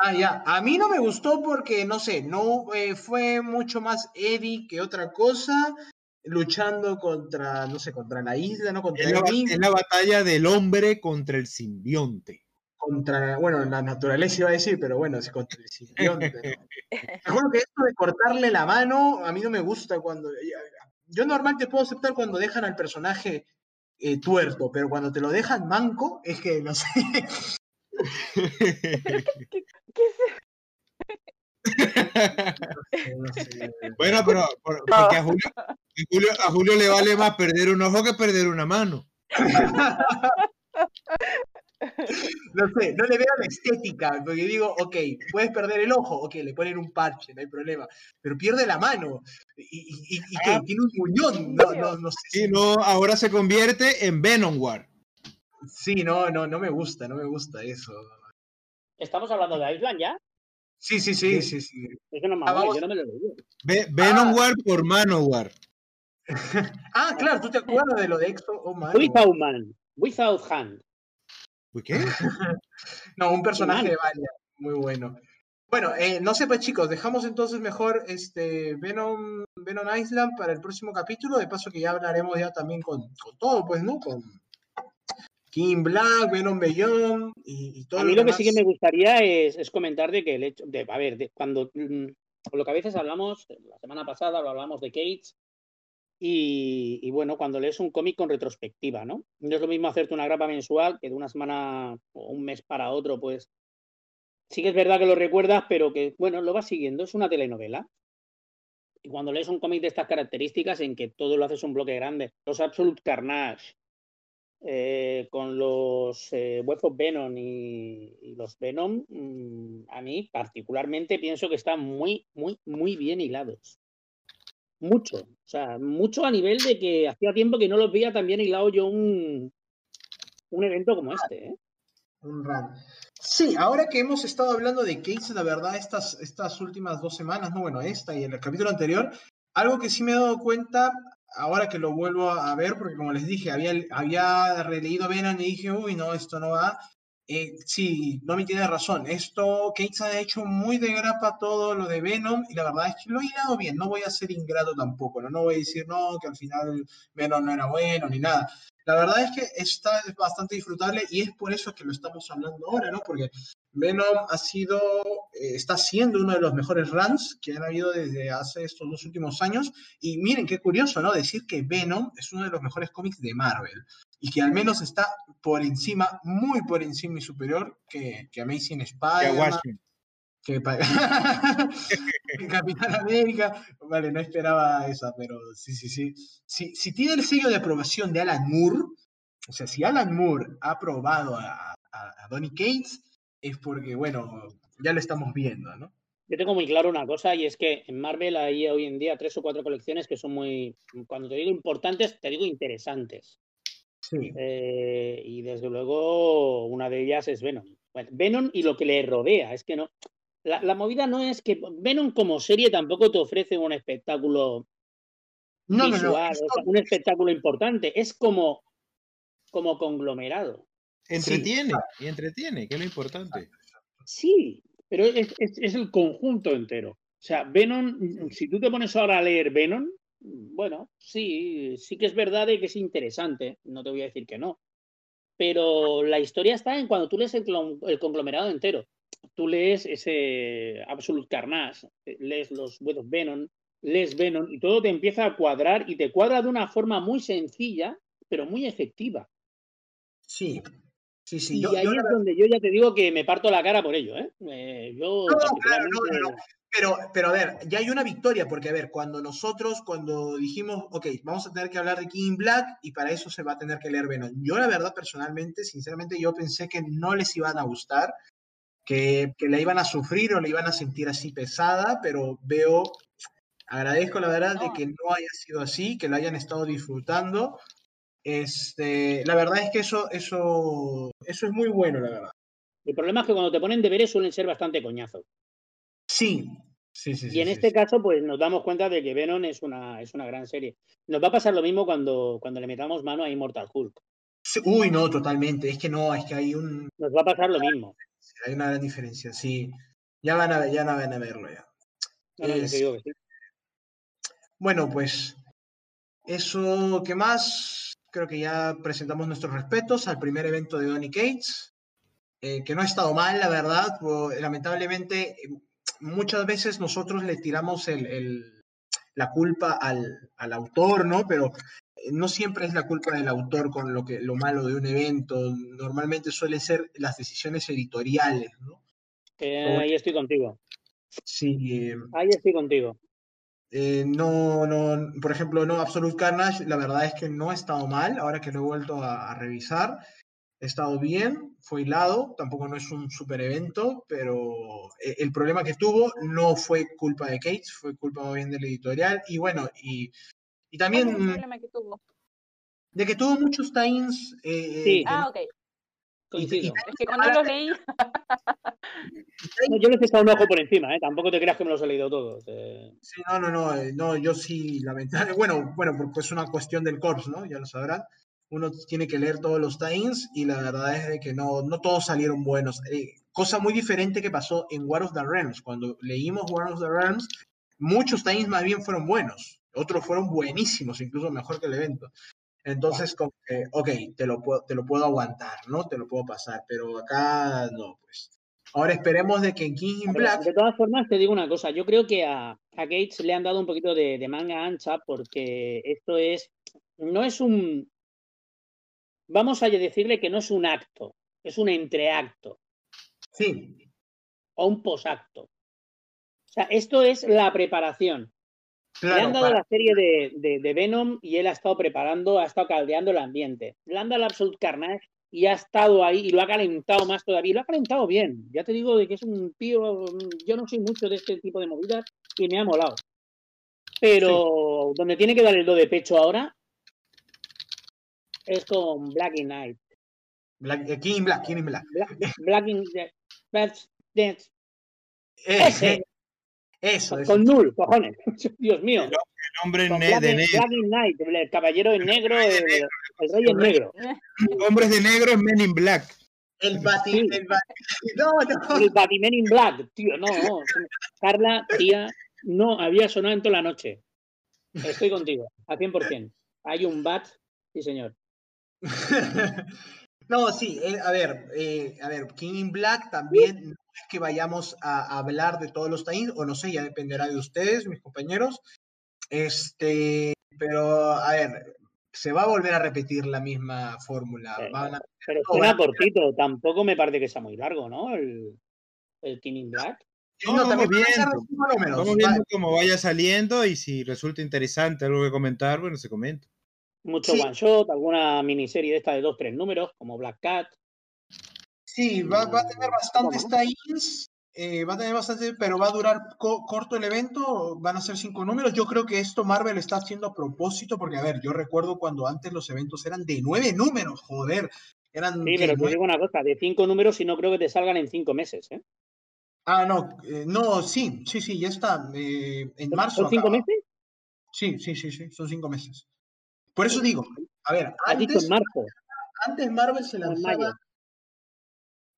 Ah, ya. A mí no me gustó porque, no sé, no eh, fue mucho más Eddie que otra cosa, luchando contra, no sé, contra la isla, ¿no? Contra Es la, es la batalla del hombre contra el simbionte. Contra, bueno, la naturaleza iba a decir, pero bueno, es contra el simbionte, ¿no? Me acuerdo que esto de cortarle la mano, a mí no me gusta cuando... Yo normal te puedo aceptar cuando dejan al personaje eh, tuerto, pero cuando te lo dejan manco, es que, no sé, ¿Qué, qué es no sé. bueno, pero por- porque a Julio, a Julio, a Julio le vale más perder un ojo que perder una mano. No sé, no le veo la estética, porque digo, ok, puedes perder el ojo, ok, le ponen un parche, no hay problema, pero pierde la mano, y, y, y- y ¿qué? Ah. tiene un muñón, no, no, no sé. Sí, no, ahora se convierte en Venom War. Sí, no, no, no me gusta, no me gusta eso. ¿Estamos hablando de Island ya? Sí, sí, sí, sí, sí. Eso no me Ah, yo no me lo leí. Ve- Venom Ah. War por Manowar. Ah, claro, ¿tú te acuerdas de lo de Exo? Oh, mano. Without Man, Without Hand. ¿Uy, ¿Qué? No, un personaje muy bueno. Bueno, eh, no sé, pues chicos, dejamos entonces mejor este Venom, Venom Island para el próximo capítulo, de paso que ya hablaremos ya también con, con todo, pues, ¿no? Con King Black, Venom Beyond y, y todo A mí lo que demás. sí que me gustaría es, es comentar de que el hecho de, a ver, de, cuando mm, lo que a veces hablamos, la semana pasada lo hablamos de Cates, y, bueno, cuando lees un cómic con retrospectiva, ¿no? No es lo mismo hacerte una grapa mensual que de una semana o un mes para otro, pues sí que es verdad que lo recuerdas, pero que, bueno, lo vas siguiendo, es una telenovela. Y cuando lees un cómic de estas características, en que todo lo haces un bloque grande, los Absolute Carnage, eh, con los eh, of Venom y, y los Venom, mm, a mí particularmente pienso que están muy, muy, muy bien hilados. Mucho, o sea, mucho a nivel de que hacía tiempo que no los veía tan bien hilado yo un, un evento como este. ¿eh? Un run. Sí, ahora que hemos estado hablando de Cates, la verdad, estas, estas últimas dos semanas, no, bueno, esta y el capítulo anterior, algo que sí me he dado cuenta, ahora que lo vuelvo a ver, porque como les dije, había, había releído Venom y dije, uy, no, esto no va. Eh, sí, no me tiene razón. Esto, Cates ha hecho muy de grapa todo lo de Venom y la verdad es que lo he hilado bien. No voy a ser ingrato tampoco, ¿no? No voy a decir, no, que al final Venom no era bueno ni nada. La verdad es que está bastante disfrutable y es por eso que lo estamos hablando ahora, ¿no? Porque Venom ha sido, eh, está siendo uno de los mejores runs que han habido desde hace estos dos últimos años. Y miren qué curioso, ¿no? Decir que Venom es uno de los mejores cómics de Marvel y que al menos está por encima, muy por encima y superior que, que Amazing Que a Spider-Man, que pa- Capitán América, vale, no esperaba esa, pero sí, sí, sí. Si, si tiene el sello de aprobación de Alan Moore, o sea, si Alan Moore ha aprobado a, a, a Donny Cates, es porque, bueno, ya lo estamos viendo, ¿no? Yo tengo muy claro una cosa y es que en Marvel hay hoy en día tres o cuatro colecciones que son muy, cuando te digo importantes, te digo interesantes. Sí. Eh, y desde luego una de ellas es Venom. Bueno, Venom y lo que le rodea. Es que no. La, la movida no es que Venom como serie tampoco te ofrece un espectáculo No, no, no. visual, esto- o sea, un espectáculo importante. Es como, como conglomerado. Entretiene, y entretiene, que es lo importante. Sí, pero es, es- es el conjunto entero. O sea, Venom, si tú te pones ahora a leer Venom, bueno, sí, sí que es verdad de que es interesante, no te voy a decir que no. Pero la historia está en cuando tú lees el, el conglomerado entero. Tú lees ese Absolute Carnage, eh, lees los of Venom, lees Venom y todo te empieza a cuadrar y te cuadra de una forma muy sencilla, pero muy efectiva. Sí, sí, sí. Y yo- ahí yo es donde yo ya te digo que me parto la cara por ello, ¿eh? Eh, yo No, claro, no, no, no. Pero, pero a ver, ya hay una victoria, porque a ver, cuando nosotros, cuando dijimos, ok, vamos a tener que hablar de King Black y para eso se va a tener que leer Venom. Yo la verdad, personalmente, sinceramente, yo pensé que no les iban a gustar, que, que la iban a sufrir o la iban a sentir así pesada, pero veo, agradezco la verdad de que no haya sido así, que la hayan estado disfrutando. Este, la verdad es que eso, eso, eso es muy bueno, la verdad. El problema es que cuando te ponen deberes suelen ser bastante coñazos. Sí, sí, sí. Y sí, en sí, este sí. caso, pues nos damos cuenta de que Venom es una, es una gran serie. Nos va a pasar lo mismo cuando, cuando le metamos mano a Immortal Hulk. Uy, no, totalmente. Es que no, es que hay un, Nos va a pasar lo mismo. hay una gran diferencia, sí. Ya van a, ya no van a verlo ya. No, no, yo Es- te digo que sí. Bueno, pues eso, ¿qué más? Creo que ya presentamos nuestros respetos al primer evento de Donny Cates, eh, que no ha estado mal, la verdad. lamentablemente, eh, muchas veces nosotros le tiramos el, el- la culpa al, al autor, ¿no? Pero eh, no siempre es la culpa del autor con lo, que, lo malo de un evento. Normalmente suelen ser las decisiones editoriales, ¿no? Como- ahí estoy contigo. Sí, eh, Ahí estoy contigo. Eh, no, no, por ejemplo, no, Absolute Carnage, la verdad es que no ha estado mal, ahora que lo he vuelto a, a revisar, ha estado bien, fue hilado, tampoco no es un super evento, pero eh, el problema que tuvo no fue culpa de Cates, fue culpa más bien del editorial, y bueno, y, y ¿Cuál es el también problema que tuvo? de que tuvo muchos tie-ins, eh, Sí. Ah, no- ok. Coincido. Es que cuando los leí, No, yo les he echado un ojo por encima, ¿eh? Tampoco te creas que me los he leído todos. eh. Sí, no, no, no, eh, no, yo sí, lamentablemente, bueno, bueno, porque es una cuestión del corps, ¿no? Ya lo sabrán. Uno tiene que leer todos los tie-ins y la verdad es de que no, no todos salieron buenos. Eh, cosa muy diferente que pasó en War of the Realms. Cuando leímos War of the Realms, muchos tie-ins más bien fueron buenos. Otros fueron buenísimos, incluso mejor que el evento. Entonces, como que, ok, te lo, puedo, te lo puedo aguantar, ¿no? Te lo puedo pasar, pero acá no, pues. Ahora esperemos de que en King in Black de todas formas, te digo una cosa. Yo creo que a, a Gates le han dado un poquito de, de manga ancha porque esto es. No es un. Vamos a decirle que no es un acto, es un entreacto Sí, o un posacto. O sea, esto es la preparación. Le claro, han dado para- la serie de, de- de Venom y él ha estado preparando, ha estado caldeando el ambiente. Le han dado el Absolute Carnage y ha estado ahí y lo ha calentado más todavía. Y lo ha calentado bien. Ya te digo de que es un tío. Yo no soy mucho de este tipo de movidas y me ha molado. Pero donde tiene que dar el do de pecho ahora es con Black in Night. Black- eh, King in Black, King in Black. Black, Black in Dance. Eh, Ese, Eso, eso. con Null, cojones. Dios mío. El hombre Con ne- Black, de negro. El caballero en negro, el, el rey en negro. Hombres de negro es Men in Black. El bati, Sí. el. No, no. El Batman in Black, tío, no, no. Carla, tía, no había sonado en toda la noche. Estoy contigo, a 100%. Hay un bat, sí, señor. No, sí, eh, a ver, eh, a ver, King in Black también que vayamos a, a hablar de todos los times, o no sé, ya dependerá de ustedes, mis compañeros. Este, pero a ver, se va a volver a repetir la misma fórmula. Eh, Van a- Pero No, suena cortito, tampoco me parece que sea muy largo, ¿no? El, el King in Black. No, No, vamos viendo. Vamos Va- viendo cómo vaya saliendo y si resulta interesante algo que comentar, bueno, se comenta. Mucho Sí. one shot, alguna miniserie de esta de dos, tres números, como Black Cat. Sí, va, va a tener bastantes tie-ins, eh, va a tener bastante, pero va a durar co- corto el evento, van a ser cinco números. Yo creo que esto Marvel está haciendo a propósito, porque a ver, yo recuerdo cuando antes los eventos eran de nueve números, joder, eran Sí, pero te digo una cosa, de cinco números y no creo que te salgan en cinco meses, ¿eh? Ah, no, eh, no, sí, sí, sí, ya está. eh, en marzo ¿Son cinco acaba. meses? Sí, sí, sí, sí, son cinco meses. Por eso digo, a ver, dicho antes, en marzo. antes Marvel se lanzaba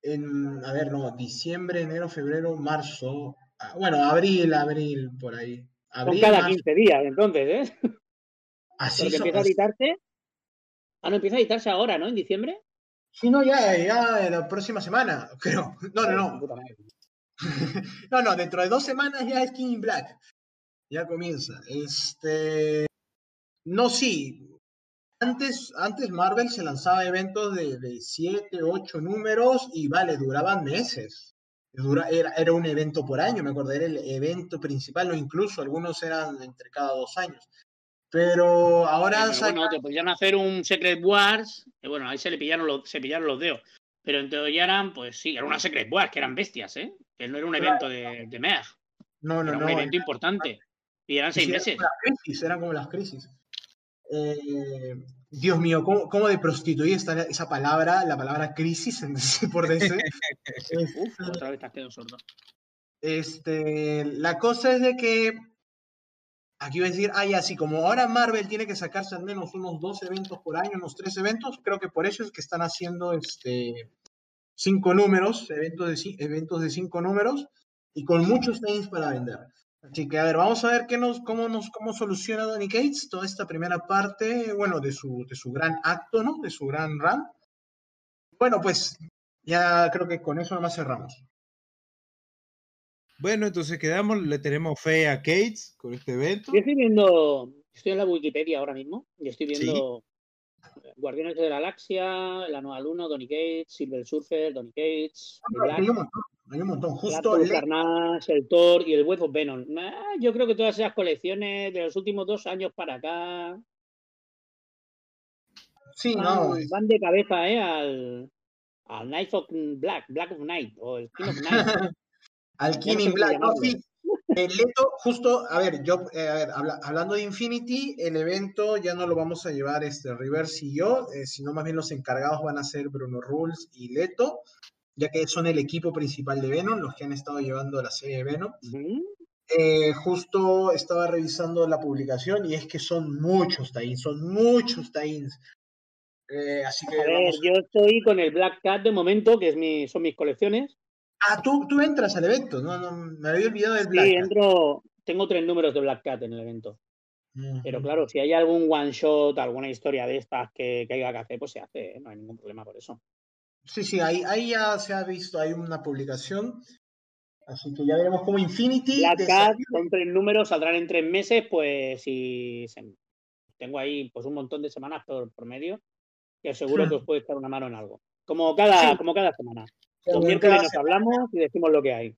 en, a ver, no, diciembre, enero, febrero, marzo, ah, bueno, abril, abril, por ahí. Son Abril, cada marzo, 15 días, entonces, ¿eh? así Porque son- empieza a editarse. Ah, no, empieza a editarse ahora, ¿no? En diciembre. Sí, no, ya, ya, la próxima semana, creo. No, no, no. No, no, dentro de dos semanas ya es King in Black. Ya comienza. Este. No, sí. Antes, antes Marvel se lanzaba eventos de, de siete, ocho números y vale, duraban meses. Dura- era, era un evento por año, me acuerdo, era el evento principal, o incluso algunos eran entre cada dos años. Pero ahora Pero sacan- bueno, te podían hacer un Secret Wars, que bueno, ahí se le pillaron los, se pillaron los dedos. Pero en teoría eran, pues sí, era una Secret Wars, que eran bestias, ¿eh? Que no era un evento de, de Meg, no, no, era no. un evento importante. Y eran Sí, seis sí, meses. Eran como las crisis, eran como las crisis. Eh, Dios mío, ¿cómo, cómo de prostituir está esa palabra, la palabra crisis por DC? Es- Uf, otra vez te sordo. este, la cosa es de que, aquí voy a decir, ah, ya, así como ahora Marvel tiene que sacarse al menos unos dos eventos por año, unos tres eventos, creo que por eso es que están haciendo este, cinco números, eventos de, eventos de cinco números, y con muchos things para vender. Así que, a ver, vamos a ver qué nos, cómo, nos, cómo soluciona Donny Cates toda esta primera parte, bueno, de su, de su gran acto, ¿no? De su gran run. Bueno, pues ya creo que con eso nomás cerramos. Bueno, entonces quedamos, le tenemos fe a Cates con este evento. Yo estoy viendo, estoy en la Wikipedia ahora mismo y estoy viendo Guardianes de la Galaxia, La Nueva Luna, Donny Cates, Silver Surfer, Donny Cates, The Black, Hay un montón. Justo le- Carnage, el Thor y el Web of Venom. Ah, yo creo que todas esas colecciones de los últimos dos años para acá Sí, van, no, es- van de cabeza ¿eh? al, al of Black, Black of Night o el King of Night. al King in Black. No, sí. El Leto, justo, a ver, yo, eh, a ver, habla- hablando de Infinity, el evento ya no lo vamos a llevar este Reverse y yo, eh, sino más bien los encargados van a ser Bruno Rules y Leto, ya que son el equipo principal de Venom, los que han estado llevando la serie de Venom. Ujú. Eh, justo estaba revisando la publicación y es que son muchos tie son muchos tie Eh, así que A ver, vamos. yo estoy con el Black Cat de momento, que es mi, son mis colecciones. Ah, tú, tú entras al evento, no, no, me había olvidado del Black. Sí, Cat. entro, tengo tres números de Black Cat en el evento. Pero claro, si hay algún one shot, alguna historia de estas que, que haya que hacer, pues se hace, no hay ningún problema por eso. Sí, sí, ahí, ahí ya se ha visto, hay una publicación. Así que ya veremos cómo Infinity. Cat salir- son tres números, saldrán en tres meses, pues si tengo ahí pues un montón de semanas por, por medio, que seguro que os puede echar una mano en algo. Como cada, Sí. como cada semana. como Los en miércoles cada nos hablamos y decimos lo que hay.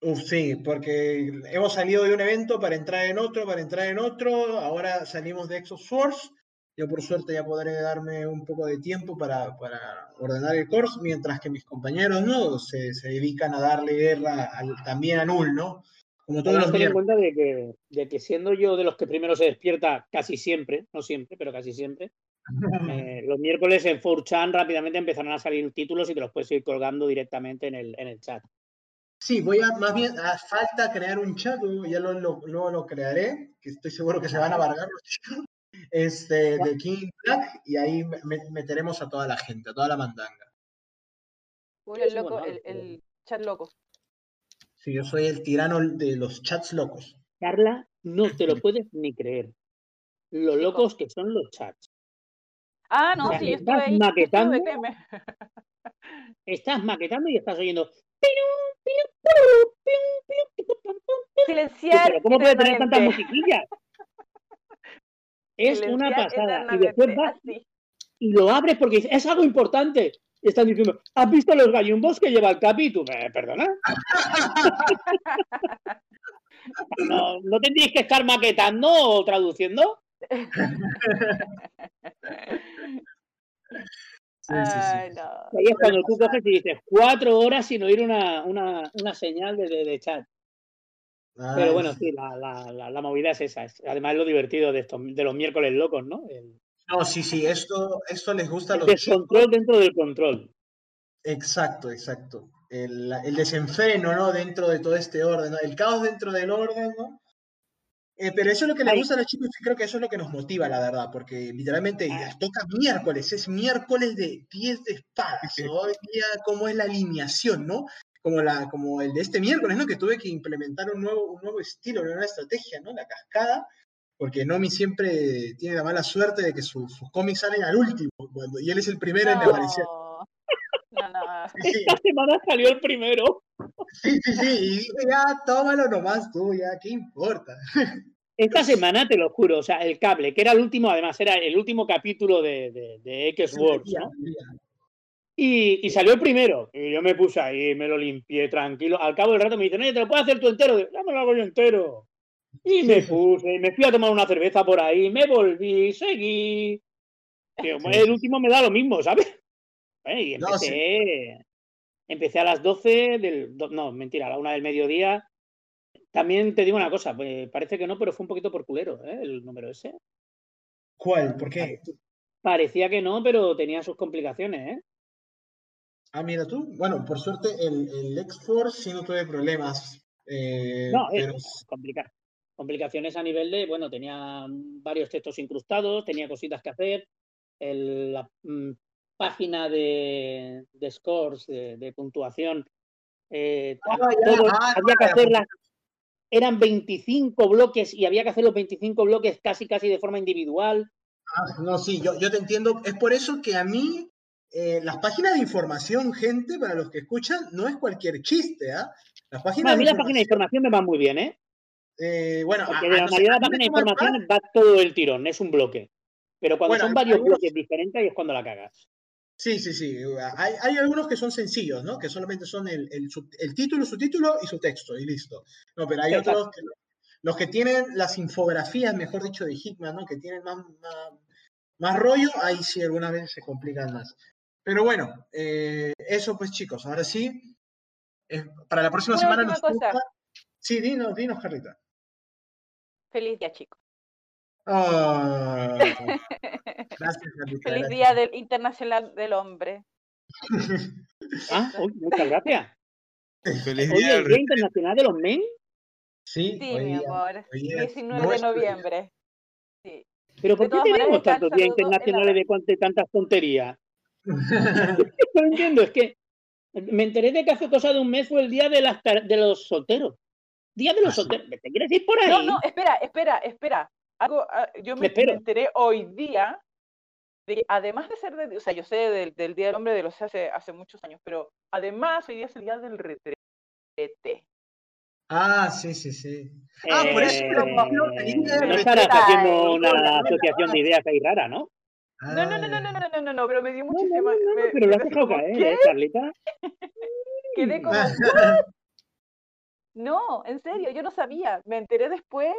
Uf, sí, porque hemos salido de un evento para entrar en otro, para entrar en otro. Ahora salimos de Exos Force. Yo, por suerte, ya podré darme un poco de tiempo para, para ordenar el course, mientras que mis compañeros no se, se dedican a darle guerra al- también a Null, ¿no? Como todos los miércoles. cuenta de que, de que siendo yo de los que primero se despierta casi siempre, no siempre, pero casi siempre, eh, los miércoles en 4chan rápidamente empezarán a salir títulos y te los puedes ir colgando directamente en el, en el chat. Sí, voy a, más bien, a falta crear un chat, ya lo, lo- luego lo crearé, que estoy seguro que se van a abargar los chicos, este, de King Black, y ahí me- me- meteremos a toda la gente, a toda la mandanga. Uy, el loco, chat loco. Sí, yo soy el tirano de los chats locos. Carla, no te lo puedes ni creer. Lo locos que son los chats. Ah, no, O sea, sí, yo estás estuve ahí. maquetando. estuve. Estás maquetando y estás oyendo. Silenciar. Pero ¿cómo puede tener tantas musiquillas? Es una pasada. Y después vas así. y lo abres porque dices, es algo importante. Y están diciendo, ¿has visto los gallumbos que lleva el Capi? Y tú, "Eh, ¿perdona? no, ¿No tendríais que estar maquetando o traduciendo? Sí, sí, sí. Ay, no. Ahí es cuando tú coges y dices, cuatro horas sin oír una, una, una señal de, de- de chat. Pero bueno, sí, la, la, la, la movida es esa. Es, además, lo divertido de, estos, de los miércoles locos, ¿no? El, No, sí, sí, esto, esto les gusta a los chicos. descontrol dentro del control. Exacto, exacto. El, el desenfreno, ¿no? Dentro de todo este orden, ¿no? El caos dentro del orden, ¿no? Eh, pero eso es lo que les gusta a los chicos y creo que eso es lo que nos motiva, la verdad, porque literalmente ya toca miércoles, es miércoles de 10 de espadas. Hoy día, cómo es la alineación, ¿no? Como, la, como el de este miércoles, ¿no? Que tuve que implementar un nuevo, un nuevo estilo, una nueva estrategia, ¿no? La cascada, porque Nomi siempre tiene la mala suerte de que su- sus cómics salen al último, cuando, y él es el primero en aparecer. No, no, no. Sí. Esta semana salió el primero. Sí, sí, sí, y dije, ya, tómalo nomás tú, ya, ¿qué importa? Esta semana, te lo juro, o sea, el cable, que era el último, además, era el último capítulo de, de, de X-Works, ¿no? Y, y salió el primero. Y yo me puse ahí, me lo limpié tranquilo. Al cabo del rato me dicen, oye, te lo puedes hacer tú entero. Digo, Ya me lo hago yo entero. Y me puse, me fui a tomar una cerveza por ahí, me volví, seguí. El último me da lo mismo, ¿sabes? Y No, empecé, empecé a las 12 del. No, mentira, a la una del mediodía. También te digo una cosa, pues, parece que no, pero fue un poquito por culero, ¿eh? El número ese. ¿Cuál? ¿Por qué? Parecía que no, pero tenía sus complicaciones, ¿eh? Ah, mira tú. Bueno, por suerte el, el X-Force sí no tuve problemas. eh, No, eh, pero complica- complicaciones a nivel de, bueno, tenía varios textos incrustados, tenía cositas que hacer, el- la mm, página de, de scores, de, de puntuación, eh, Ah, ya, ah, había que hacerlas, eran 25 bloques y había que hacer los 25 bloques casi casi de forma individual. ah, no, sí, yo, yo te entiendo. Es por eso que a mí eh, las páginas de información, gente, para los que escuchan, no es cualquier chiste, ¿ah? Las páginas a mí de la página de información me va muy bien, ¿eh? eh, bueno, Porque a- de a la no mayoría de las páginas de mal, información va todo el tirón, es un bloque. Pero cuando Bueno, son varios algunos- bloques diferentes ahí es cuando la cagas. Sí, sí, sí. Hay, hay algunos que son sencillos, ¿no? Que solamente son el, el, sub- el título, subtítulo y su texto, y listo. No, pero hay Exacto. otros que los que tienen las infografías, mejor dicho, de Hickman, ¿no? Que tienen más, más, más rollo, ahí sí algunas veces se complican más. Pero bueno, eh, eso pues chicos, ahora sí. eh, para la próxima Una semana nos cosa. toca- Sí, dinos, dinos, Carlita. Feliz día, chicos. Oh, gracias, Carlita. Feliz gracias. día del Internacional del Hombre. Ah, uy, muchas gracias. Feliz día el del Día Internacional de los Men, Sí, Sí, hoy mi día- amor. hoy día es 19 de noviembre. Sí. pero ¿por qué tenemos tantos días internacionales de, de tantas tonterías? No entiendo, es que me enteré de que hace cosa de un mes fue el Día de, las, de los solteros. Día de los Ah, solteros. ¿Te quieres ir por ahí? No, no, espera, espera, espera. Algo, ah, yo Me me, enteré hoy día de que además de ser, de, o sea, yo sé del, del Día del Hombre de los hace, hace muchos años, pero además hoy día es el Día del Retrete. Ah, sí, sí, sí. Ah, por eso Eh, no estarás haciendo una asociación de ideas ahí rara, ¿no? No, no, no, no, no, no, no, no, pero me dio muchísima. No, no, no, me, pero me lo has dejado caer, ¿eh, Carlita? Quedé como. No, en serio, yo no sabía. Me enteré después.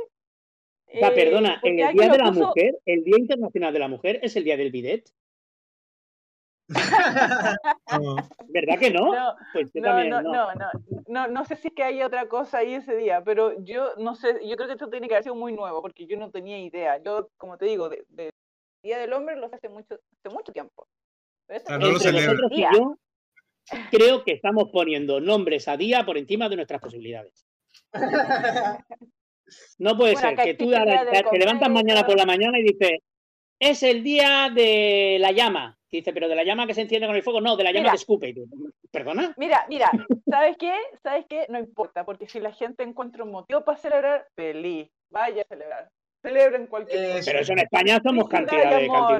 Eh, ah, perdona, en el Día de la puso... Mujer, el Día Internacional de la Mujer es el Día del Bidet. ¿Verdad que no? No, pues yo no, también, no, no, no, no, no, sé si es que hay otra cosa ahí ese día, pero yo no sé, yo creo que esto tiene que haber sido muy nuevo, porque yo no tenía idea. Yo, como te digo, de, de Día del Hombre lo sé hace mucho, hace mucho tiempo. Pero Ah, no lo Entre nosotros y Día. yo, creo que estamos poniendo nombres a día por encima de nuestras posibilidades. No puede Bueno, ser que tú te, levantas mañana por la mañana y dices, es el día de la llama. Y dice, pero de la llama que se enciende con el fuego, no, de la llama Mira. que escupe. Y tú, ¿Perdona? Mira, mira, ¿sabes qué? ¿Sabes qué? No importa, porque si la gente encuentra un motivo para celebrar, feliz, vaya a celebrar. Celebren cualquier cosa. Eso. Pero eso en España somos cantidad de Bueno,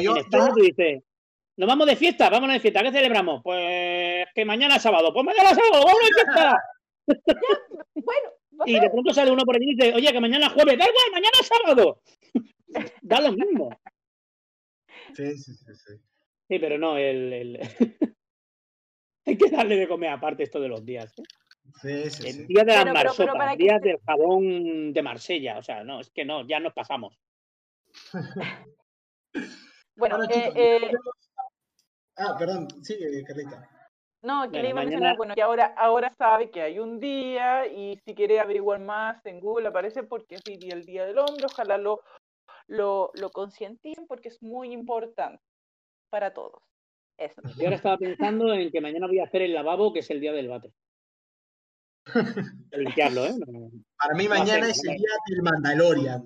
yo, En España yo- tú dices, nos vamos de fiesta, vámonos de fiesta, ¿qué celebramos? Pues que mañana es sábado, pues mañana es sábado, vámonos de fiesta. bueno, no Y de pronto sale uno por allí y dice, oye, que mañana es jueves, da igual, mañana es sábado. da lo mismo. Sí, sí, sí, sí. Sí, pero no, el, el- hay que darle de comer aparte esto de los días. ¿eh? Sí, sí, El sí. día de las Pero- pero- pero marsopas, que del jabón de Marsella. O sea, no, es que no, ya nos pasamos. Bueno, Bueno, eh, chicos, eh, Ah, perdón, sigue, Carlita. no, que Bueno, le iba a mañana- mencionar, bueno, que ahora, ahora sabe que hay un día y si quiere averiguar más en Google aparece porque es el Día del Hombre, ojalá lo, lo, lo concienticen porque es muy importante para todos. Eso. Yo ahora estaba pensando en que mañana voy a hacer el lavabo, que es el día del bate. Limpiarlo, ¿eh? No- Para mí No mañana es el día del Mandalorian.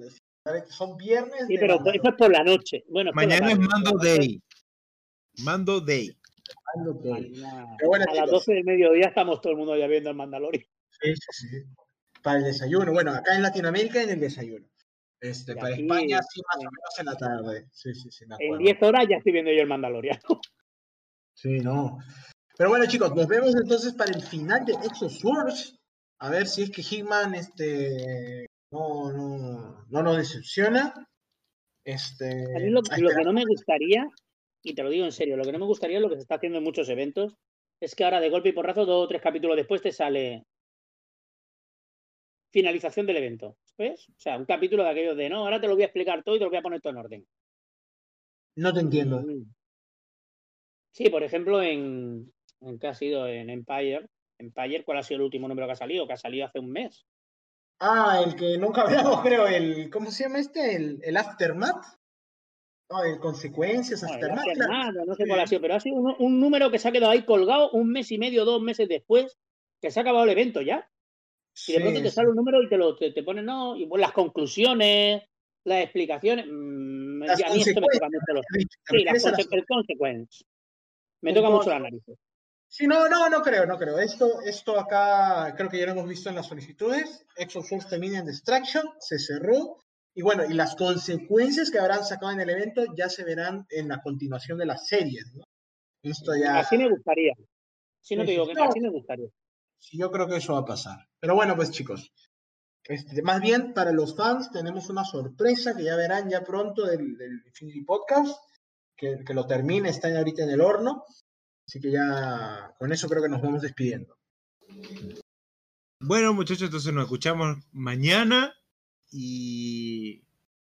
Son viernes. Sí, pero eso es por la noche. Bueno, Mañana es. Mando Day. Mando Day. Mando Day. Mañana- Pero bueno, a las chicos. 12 del mediodía estamos todo el mundo ya viendo el Mandalorian. Sí, sí, sí. Para el desayuno. Bueno, acá en Latinoamérica en el desayuno. Este, Y para aquí, España sí, más eh, o menos en la tarde. Sí, sí, sí, En acuerdo. 10 horas ya estoy viendo yo el Mandalorian. Sí, no. Pero bueno, chicos, nos vemos entonces para el final de Exoswords. A ver si es que Hitman este, no, no, no nos decepciona. Este, A mí lo, que no me gustaría, y te lo digo en serio, lo que no me gustaría, lo que se está haciendo en muchos eventos, es que ahora de golpe y porrazo, dos o tres capítulos después te sale finalización del evento. ¿Ves? O sea, un capítulo de aquellos de no, ahora te lo voy a explicar todo y te lo voy a poner todo en orden. No te entiendo. Mm. Sí, por ejemplo, en que ha sido en Empire. Empire, ¿cuál ha sido el último número que ha salido? Que ha salido hace un mes. Ah, el que nunca hablamos, creo, el, ¿cómo se llama este? El, el Aftermath. No, el Consecuencias, No, el Aftermath, claro. No sé cuál ha sido, pero ha sido un, un número que se ha quedado ahí colgado un mes y medio, dos meses después, que se ha acabado el evento ya. Y de Sí, pronto te sale un número y te lo te, te ponen, no, y pues las conclusiones, las explicaciones. mm, Las y a mí esto me toca consecuencias, mucho los, ¿Te sí, las refieres a las- conse- el consequence. Me toca mucho conse- la nariz. Sí, no, no, no creo, no creo. Esto, esto acá creo que ya lo hemos visto en las solicitudes. Exosource termina en Distraction, se cerró. Y bueno, y las consecuencias que habrán sacado en el evento ya se verán en la continuación de las series, ¿no? Esto ya, Así me gustaría. Si no te digo que no. así me gustaría. sí, yo creo que eso va a pasar. Pero bueno, pues chicos, este, más bien para los fans tenemos una sorpresa que ya verán ya pronto del, del Infinity Podcast, que, que lo termine, está ahorita en el horno. Así que ya con eso creo que nos vamos despidiendo. Bueno, muchachos, entonces nos escuchamos mañana y.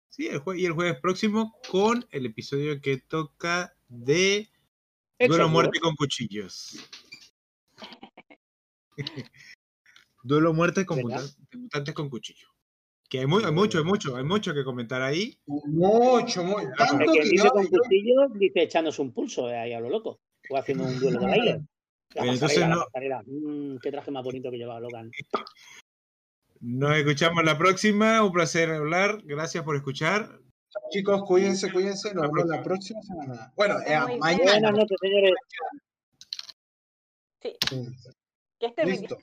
Sí, el jue- y el jueves próximo con el episodio que toca de Duelo Exodus. muerte con cuchillos. Duelo muerte con mutantes, mutantes con cuchillo. Que hay, mu- hay mucho, hay mucho, hay mucho que comentar ahí. Mucho, muy, El tanto que que dice yo, con cuchillo dice echándose un pulso eh, ahí a lo loco. O haciendo un duelo de baile. La entonces la no-. Mm, qué traje más bonito que llevaba Logan. Nos escuchamos la próxima. Un placer hablar. Gracias por escuchar. chicos, cuídense, cuídense, nos vemos la próxima semana. Bueno, eh, bien. Buenas mañana. noches, señores. Sí, Sí, que esté muy bien. Listo.